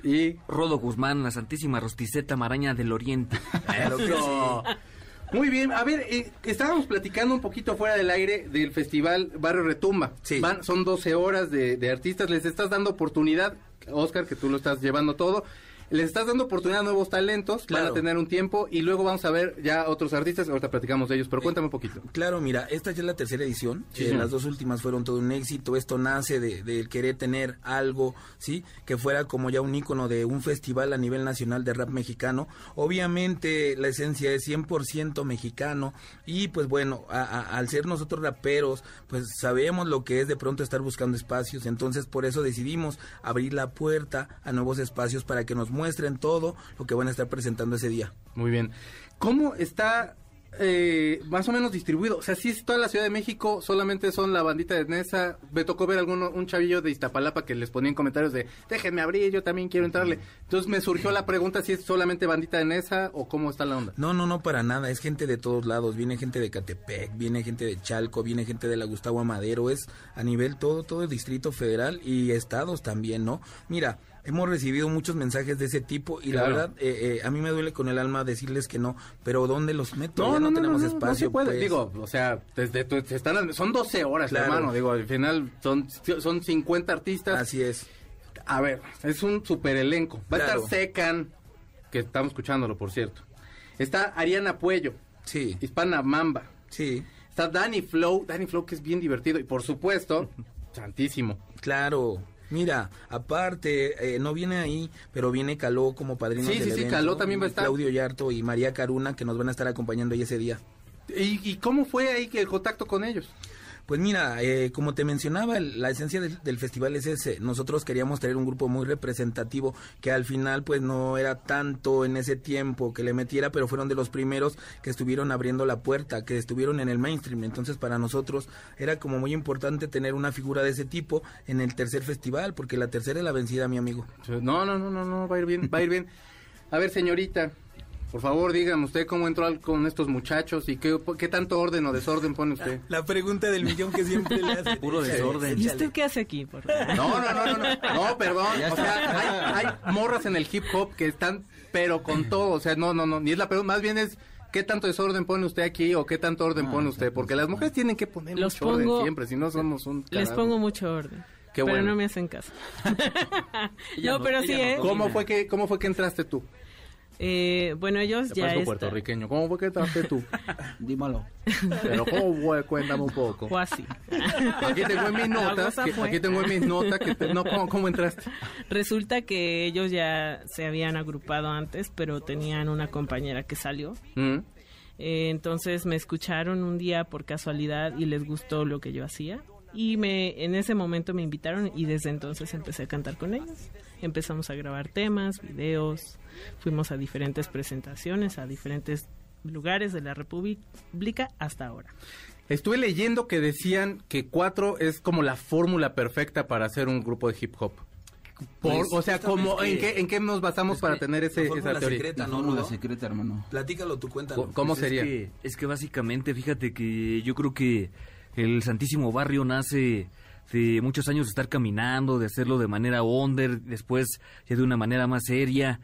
Y Rodo Guzmán, la Santísima Rosticeta Maraña del Oriente. Muy bien, a ver, eh, estábamos platicando un poquito fuera del aire del festival Barrio Retumba. Sí. Van, son 12 horas de, de artistas, les estás dando oportunidad, Oscar, que tú lo estás llevando todo. Les estás dando oportunidad a nuevos talentos, van a Claro. tener un tiempo y luego vamos a ver ya otros artistas, ahorita platicamos de ellos, pero cuéntame un poquito. Claro, mira, esta ya es la tercera edición. Sí, Eh, las dos últimas fueron todo un éxito. Esto nace de, del querer tener algo, ¿sí? Que fuera como ya un ícono de un festival a nivel nacional de rap mexicano. Obviamente la esencia es 100% mexicano. Y pues bueno, a- a- al ser nosotros raperos, pues sabemos lo que es de pronto estar buscando espacios. Entonces por eso decidimos abrir la puerta a nuevos espacios para que nos muestren todo lo que van a estar presentando ese día. Muy bien. ¿Cómo está eh, más o menos distribuido? O sea, si es toda la Ciudad de México, solamente son la bandita de Nesa. Me tocó ver alguno, un chavillo de Iztapalapa que les ponía en comentarios de, déjenme abrir, yo también quiero entrarle. Entonces me surgió la pregunta si es solamente bandita de Nesa o cómo está la onda. No, no, no, para nada. Es gente de todos lados. Viene gente de Catepec, viene gente de Chalco, viene gente de la Gustavo Amadero. Es a nivel todo, todo el Distrito Federal y estados también, ¿no? Mira, hemos recibido muchos mensajes de ese tipo y Claro. la verdad, eh, eh, a mí me duele con el alma decirles que no. Pero ¿dónde los meto? Ya no, tenemos espacio. se puede. pues. Digo, o sea, desde tu- están, son 12 horas, Claro. hermano. Digo, al final son, son 50 artistas. Así es. A ver, es un super elenco. Va a estar Secan, que estamos escuchándolo, por cierto. Está Ariana Puello, Sí, Hispana Mamba. sí, Está Danny Flow, Danny Flow que es bien divertido. Y por supuesto, Santísimo. claro. Mira, aparte, eh, no viene ahí, pero viene Caló como padrino Sí, del sí, sí, evento, Caló también va a estar. Claudio Yarto y María Caruna, que nos van a estar acompañando ahí ese día. ¿Y, y cómo fue ahí que el contacto con ellos? Pues mira, eh, como te mencionaba, la esencia del, del festival es ese. Nosotros queríamos traer un grupo muy representativo que al final pues no era tanto en ese tiempo que le metiera, pero fueron de los primeros que estuvieron abriendo la puerta, que estuvieron en el mainstream. Entonces para nosotros era como muy importante tener una figura de ese tipo en el tercer festival, porque la tercera es la vencida, mi amigo. No, no, no, no, no, va a ir bien, va a ir bien. A ver, señorita, por favor, dígame usted cómo entró al- con estos muchachos y qué, qué tanto orden o desorden pone usted. La pregunta del millón que siempre le hace. Puro desorden. ¿Y usted qué hace aquí? Por favor? No, no, no, no, no, no, perdón. O sea, hay, hay morras en el hip hop que están, pero con todo. O sea, no, no, no, ni es la pregunta, más bien es qué tanto desorden pone usted aquí o qué tanto orden pone usted, porque las mujeres tienen que poner Los mucho orden siempre, si no somos un. Les pongo mucho orden. Qué pero bueno. no me hacen caso. No, no- pero sí, no ¿eh? ¿Cómo fue que, cómo fue que entraste tú? Eh, bueno, ellos ya está- puertorriqueño. ¿Cómo fue que entraste tú? Dímelo. Pero ¿cómo fue? Cuéntame un poco. Fue así. Aquí tengo en mis notas, que- aquí tengo en mis notas que te- no, ¿cómo, cómo entraste? Resulta que ellos ya se habían agrupado antes, pero tenían una compañera que salió. Mm. Eh, entonces me escucharon un día por casualidad y les gustó lo que yo hacía. Y me, en ese momento me invitaron y desde entonces empecé a cantar con ellos. Empezamos a grabar temas, videos, fuimos a diferentes presentaciones, a diferentes lugares de la República hasta ahora. Estuve leyendo que decían que cuatro es como la fórmula perfecta para hacer un grupo de hip hop. Por- Pues, o sea, como, ¿en, qué, ¿en qué nos basamos Es para que tener ese, esa teoría? secreta, ¿no, fórmula Rudo? secreta, hermano. Platícalo tú, cuéntalo. ¿Cómo Pues sería? Es que, es que básicamente, fíjate que yo creo que el Santísimo Barrio nace de muchos años de estar caminando, de hacerlo de manera under, después ya de una manera más seria.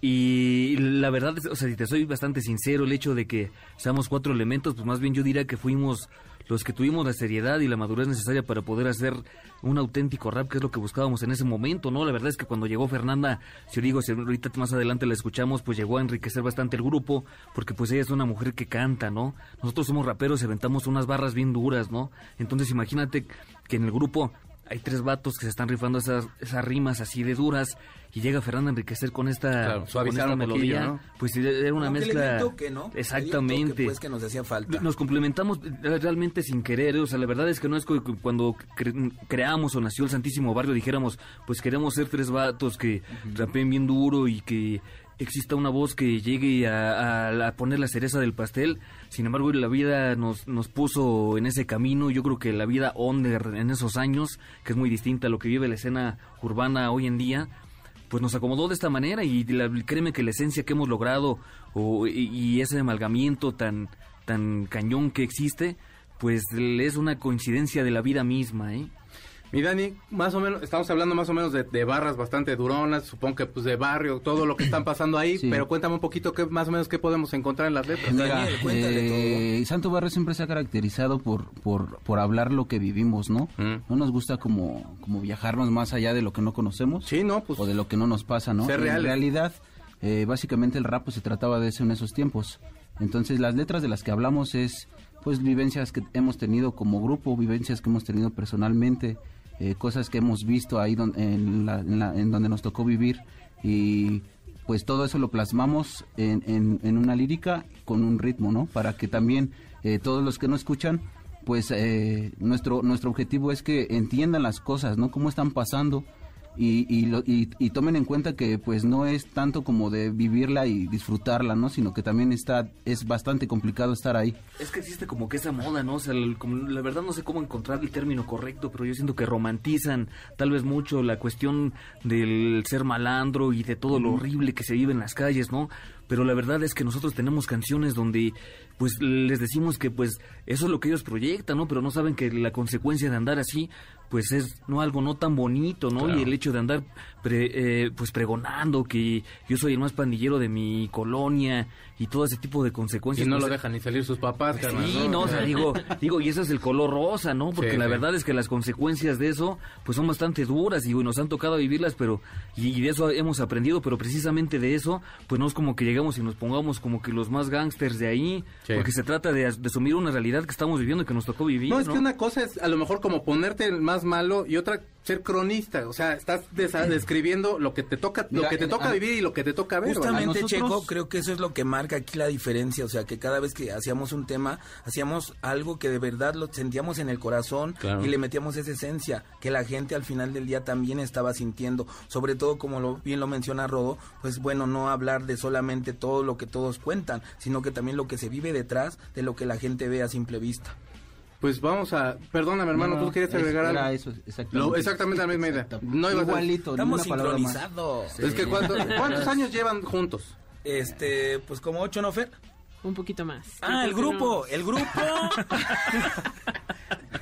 Y la verdad, o sea, si te soy bastante sincero, el hecho de que seamos cuatro elementos, pues más bien yo diría que fuimos los que tuvimos la seriedad y la madurez necesaria para poder hacer un auténtico rap, que es lo que buscábamos en ese momento, ¿no? La verdad es que cuando llegó Fernanda, si digo, si ahorita más adelante la escuchamos, pues llegó a enriquecer bastante el grupo, porque pues ella es una mujer que canta, ¿no? Nosotros somos raperos y aventamos unas barras bien duras, ¿no? Entonces imagínate que en el grupo hay tres vatos que se están rifando esas, esas rimas así de duras y llega Fernanda a enriquecer con esta, Claro, con suavizar esta un poquillo, melodía, ¿no? pues era una que dio mezcla... toque, ¿no? Le dio un toque, Exactamente. pues que nos hacía falta. Nos complementamos realmente sin querer, o sea, la verdad es que no es que cuando cre- creamos o nació el Santísimo Barrio dijéramos, pues queremos ser tres vatos que rapeen bien duro y que exista una voz que llegue a, poner la cereza del pastel. Sin embargo, la vida nos, nos puso en ese camino. Yo creo que la vida under en esos años, que es muy distinta a lo que vive la escena urbana hoy en día, pues nos acomodó de esta manera y la- créeme que la esencia que hemos logrado o- y, y ese amalgamiento tan, tan cañón que existe, pues es una coincidencia de la vida misma, ¿eh? Mi Dani, más o menos, estamos hablando más o menos de, de barras bastante duronas, supongo que pues de barrio, todo lo que están pasando ahí, Sí. pero cuéntame un poquito qué más o menos qué podemos encontrar en las letras. Mira, Daniel, cuéntale eh, Santo Barrio siempre se ha caracterizado por, por, por hablar lo que vivimos, ¿no? Mm. No nos gusta como, como viajarnos más allá de lo que no conocemos Sí, no, pues o de lo que no nos pasa, ¿no? Ser en realidad, eh, básicamente el rap pues, se trataba de eso en esos tiempos. Entonces las letras de las que hablamos es pues vivencias que hemos tenido como grupo, vivencias que hemos tenido personalmente, eh, cosas que hemos visto ahí don- en, la- en donde nos tocó vivir y pues todo eso lo plasmamos en, en- en una lírica con un ritmo, ¿no? Para que también eh, todos los que no escuchan, pues eh, nuestro nuestro objetivo es que entiendan las cosas, ¿no? Cómo están pasando y, y, lo- y- y tomen en cuenta que pues no es tanto como de vivirla y disfrutarla, ¿no? Sino que también está es bastante complicado estar ahí. Es que existe como que esa moda, ¿no? O sea, el- como- la verdad no sé cómo encontrar el término correcto, pero yo siento que romantizan tal vez mucho la cuestión del ser malandro y de todo lo horrible que se vive en las calles, ¿no? Pero la verdad es que nosotros tenemos canciones donde pues les decimos que pues eso es lo que ellos proyectan, ¿no? Pero no saben que la consecuencia de andar así pues es no algo no tan bonito, ¿no? Claro. Y el hecho de andar pre- eh, pues pregonando que yo soy el más pandillero de mi colonia y todo ese tipo de y consecuencias. no pues, lo dejan ni salir sus papás, carnal, Sí, no, o sea, digo, digo, y ese es el color rosa, ¿no? Porque Sí, la sí. verdad es que las consecuencias de eso, pues son bastante duras y nos han tocado vivirlas, pero, y, y de eso hemos aprendido, pero precisamente de eso, pues no es como que llegamos y nos pongamos como que los más gángsters de ahí, Sí. porque se trata de, as- de asumir una realidad que estamos viviendo y que nos tocó vivir, No, ¿no? es que una cosa es a lo mejor como ponerte el más malo y otra ser cronista, o sea, estás desa- describiendo lo que te toca, lo que te en- toca a- vivir y lo que te toca ver. Justamente, Nosotros- Checo, creo que eso es lo que marca aquí la diferencia. O sea, que cada vez que hacíamos un tema, hacíamos algo que de verdad lo sentíamos en el corazón Claro. y le metíamos esa esencia que la gente al final del día también estaba sintiendo. Sobre todo, como lo, bien lo menciona Rodo, pues bueno, no hablar de solamente todo lo que todos cuentan, sino que también lo que se vive detrás de lo que la gente ve a simple vista. Pues vamos a, perdóname hermano, No, tú quieres es- agregar algo. eso, exactamente. Lo- exactamente la misma idea. No ibas a- Igualito, ni Estamos una palabra más. sincronizados. Es que ¿cuánto- ¿cuántos años llevan juntos? Este, pues como ocho, ¿no, Fer? Un poquito más. Ah, el grupo, no. el grupo.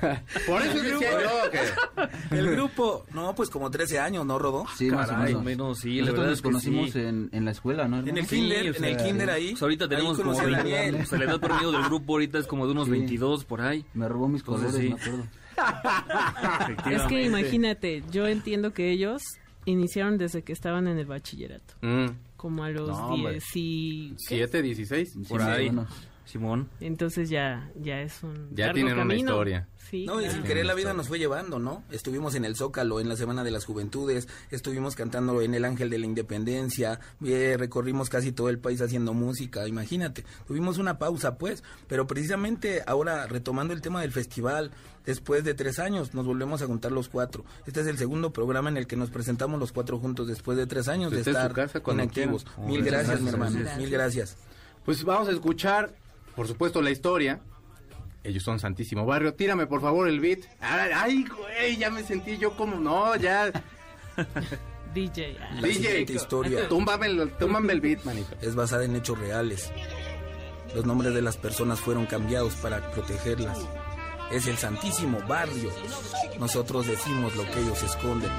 Por eso El decía grupo. yo que... El grupo. No, pues como 13 años, ¿no, Rodó? Sí, más o Caray, menos. menos, sí, la Nosotros verdad nos es que conocimos sí. en, en la escuela, ¿no? En hermano? el kinder, o en sea, el kinder ahí. Pues ahorita ahí tenemos como a 20, Daniel. o sea, la edad promedio del grupo ahorita es como de unos Sí. 22 por ahí. Me robó mis colores, sí. me acuerdo. Es que imagínate, yo entiendo que ellos iniciaron desde que estaban en el bachillerato, Mm, como a los No, hombre. 10 y... siete, dieciséis. Por Sí, ahí. bueno. Simón. Entonces ya, ya es un Ya largo tienen una historia. Sí, No, y sin querer la vida nos fue llevando, ¿no? Estuvimos en el Zócalo, en la Semana de las Juventudes, estuvimos cantando en el Ángel de la Independencia, eh, recorrimos casi todo el país haciendo música, imagínate. Tuvimos una pausa, pues, pero precisamente ahora retomando el tema del festival, después de tres años nos volvemos a juntar los cuatro. Este es el segundo programa en el que nos presentamos los cuatro juntos después de tres años de en su estar inactivos. quieran. Mil Oh, gracias, gracias, mi hermano, gracias. mil gracias. Pues vamos a escuchar, por supuesto, la historia. Ellos son Santísimo Barrio. Tírame, por favor, el beat. Ay, Ay, güey, ya me sentí yo como... No, ya... DJ. La DJ, historia. túmbame el, túmbame el beat, manito. es basada en hechos reales. Los nombres de las personas fueron cambiados para protegerlas. Es el Santísimo Barrio. Nosotros decimos lo que ellos esconden.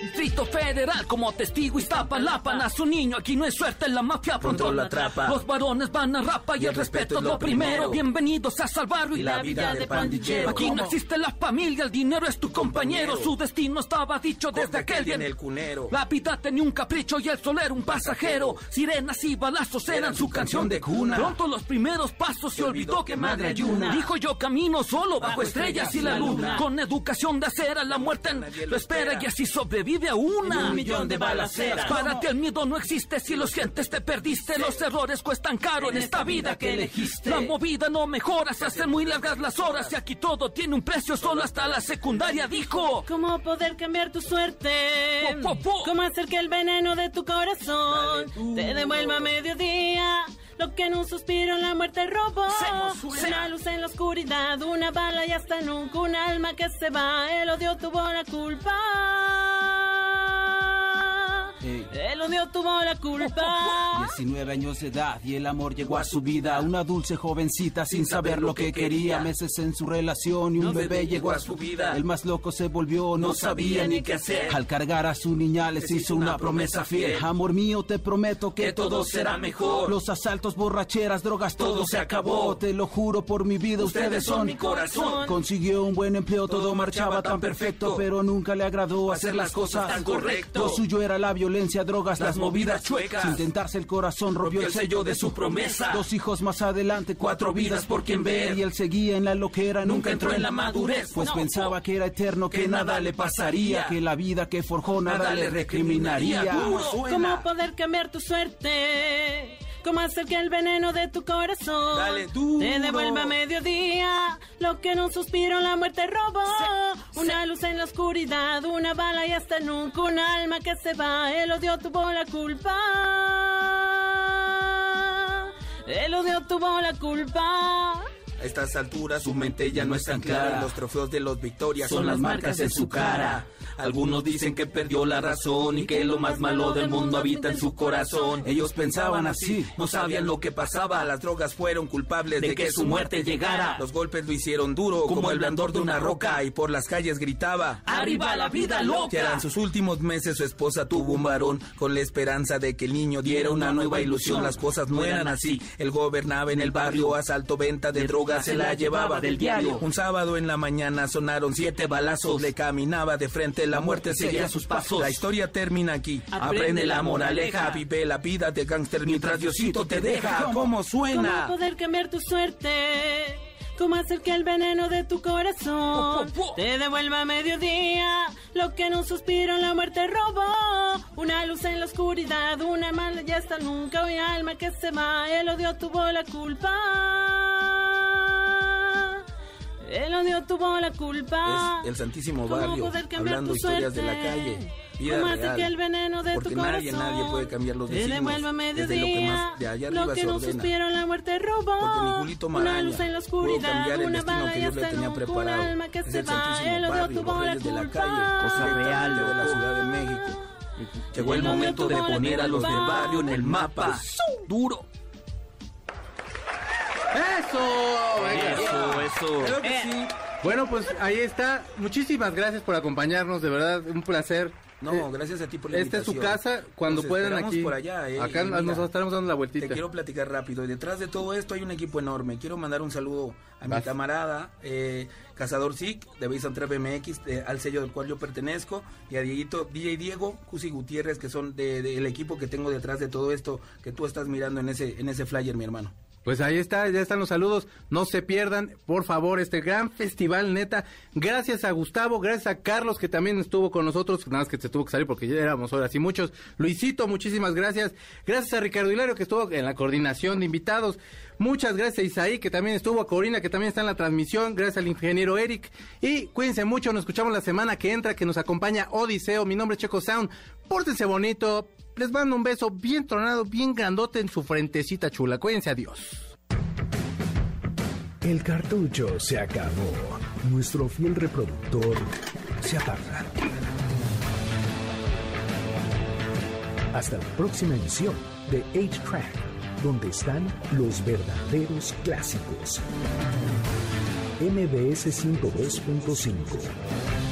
Distrito Federal como testigo Iztapalapa nace un niño, aquí no es suerte, la mafia Pronto lo atrapa. Los varones van a rapa y, el respeto es lo primero. Bienvenidos a Salvarlo Y la vida de pandillero. Aquí no existe la familia, el dinero es tu compañero. compañero. Su destino estaba dicho desde Desde aquel día. en el cunero. La vida tenía un capricho y el sol era un pasajero. Sirenas y balazos eran su canción de cuna. Pronto los primeros pasos se olvidó que madre ayuna. Dijo yo camino solo bajo estrellas y la luna. Con educación de acera la muerte lo espera y así sobrevive a una. un millón de balaceras. Para ti el miedo no existe si los gentes te perdiste. Los errores cuestan caro en esta vida que elegiste. La movida no mejora, se hacen muy largas las horas y aquí todo tiene un precio solo hasta la secundaria dijo. ¿Cómo poder cambiar tu suerte? Po, po, po. ¿Cómo hacer que el veneno de tu corazón Dale te devuelva a mediodía? Lo que en un suspiro la muerte robó. Una luz en la oscuridad, una bala y hasta nunca un alma que se va. El odio tuvo la culpa. Eh, El odio tuvo la culpa. 19 años de edad y el amor llegó a su vida. Una dulce jovencita sin saber lo que quería. Meses en su relación y un bebé llegó a su vida. El más loco se volvió, no sabía ni qué hacer. Al cargar a su niña les hizo una promesa fiel. Amor mío, te prometo que todo será mejor. Los asaltos, borracheras, drogas, todo se acabó. Te lo juro por mi vida, ustedes son mi corazón. Consiguió un buen empleo, todo marchaba tan perfecto, pero nunca le agradó hacer las cosas tan correcto. Lo suyo era la violencia, drogas, las movidas chuecas. Sin tentarse el corazón, rompió el sello de su promesa. Dos hijos más adelante, cuatro vidas por quien ver. Y él seguía en la loquera, nunca entró en la madurez. Pues pensaba que era eterno, que nada le pasaría. Que la vida que forjó nada le recriminaría. ¿Cómo poder cambiar tu suerte? ¿Cómo hacer que el veneno de tu corazón Dale duro. te devuelva a mediodía? Lo que en un suspiro la muerte robó. Una luz en la oscuridad, una bala y hasta nunca un alma que se va. El odio tuvo la culpa. El odio tuvo la culpa. A estas alturas su mente ya no es tan clara. Los trofeos de los victorias son las marcas en su cara. Algunos dicen que perdió la razón y que lo más malo del mundo habita en su corazón. Ellos pensaban así, no sabían lo que pasaba. Las drogas fueron culpables de, que su muerte llegara. Los golpes lo hicieron duro como el blandor de una roca y por las calles gritaba. Arriba la vida loca. Ya eran sus últimos meses, su esposa tuvo un varón con la esperanza de que el niño diera una nueva ilusión. Las cosas no eran así. Él gobernaba en el barrio, asalto, venta de drogas, se la llevaba del diario. Un sábado en la mañana sonaron siete balazos, le caminaba de frente, la muerte seguía sus pasos. La historia termina aquí. Aprende la moraleja, vive la vida de gángster mientras Diosito te deja. ¿Cómo ¿Cómo suena? poder cambiar tu suerte? ¿Cómo hacer que el veneno de tu corazón te devuelva a mediodía? Lo que en un suspiro la muerte robó. Una luz en la oscuridad, una mala ya está nunca. Hoy alma que se va, el odio tuvo la culpa. El odio tuvo la culpa. Es el Santísimo ¿Cómo Barrio, hablando tu historias de la calle. Vida ¿Cómo hacer real. que el veneno de Porque tu nadie, corazón nadie puede cambiar los te designios. devuelva a Desde lo que mediodía? más de allá Lo que se ordena. suspiro la muerte robó. Porque ni Julito una Maraña luz en la pudo oscuridad, cambiar el una destino bala que y Dios le hasta tenía preparado. alma que Es se el va. Santísimo El odio Barrio, tuvo los la Reyes de la culpa. calle, Cosa real, de la. Ciudad de México. Llegó el momento de poner a los de culpa. barrio en el mapa. Duro. ¡Eso! Venga. Eso, eso. Creo que sí. Bueno, pues ahí está. Muchísimas gracias por acompañarnos, de verdad, un placer. No, Eh, gracias a ti por la Esta es su casa, cuando Nos puedan aquí. por allá, eh, Acá mira, nos estaremos dando la vueltita. Te quiero platicar rápido. Y detrás de todo esto hay un equipo enorme. Quiero mandar un saludo a mi camarada, eh, Cazador SIC, de Base Trap MX, de- al sello del cual yo pertenezco, y a Dieguito, DJ Diego, Cusi Gutiérrez, que son del de, del equipo que tengo detrás de todo esto que tú estás mirando en ese, en ese flyer, mi hermano. Pues ahí está, ya están los saludos. No se pierdan, por favor, este gran festival, neta. Gracias a Gustavo, gracias a Carlos, que también estuvo con nosotros. Nada más que se tuvo que salir porque ya éramos horas y muchos. Luisito, muchísimas gracias. Gracias a Ricardo Hilario, que estuvo en la coordinación de invitados. Muchas gracias a Isaí, que también estuvo, a Corina, que también está en la transmisión. Gracias al ingeniero Eric. Y cuídense mucho, nos escuchamos la semana que entra, que nos acompaña Odiseo. Mi nombre es Checo Sound. Pórtense bonito. Les mando un beso bien tronado, bien grandote en su frentecita chula. Cuídense, adiós. El cartucho se acabó. Nuestro fiel reproductor se apaga. Hasta la próxima emisión de 8-Track, donde están los verdaderos clásicos. MBS 102.5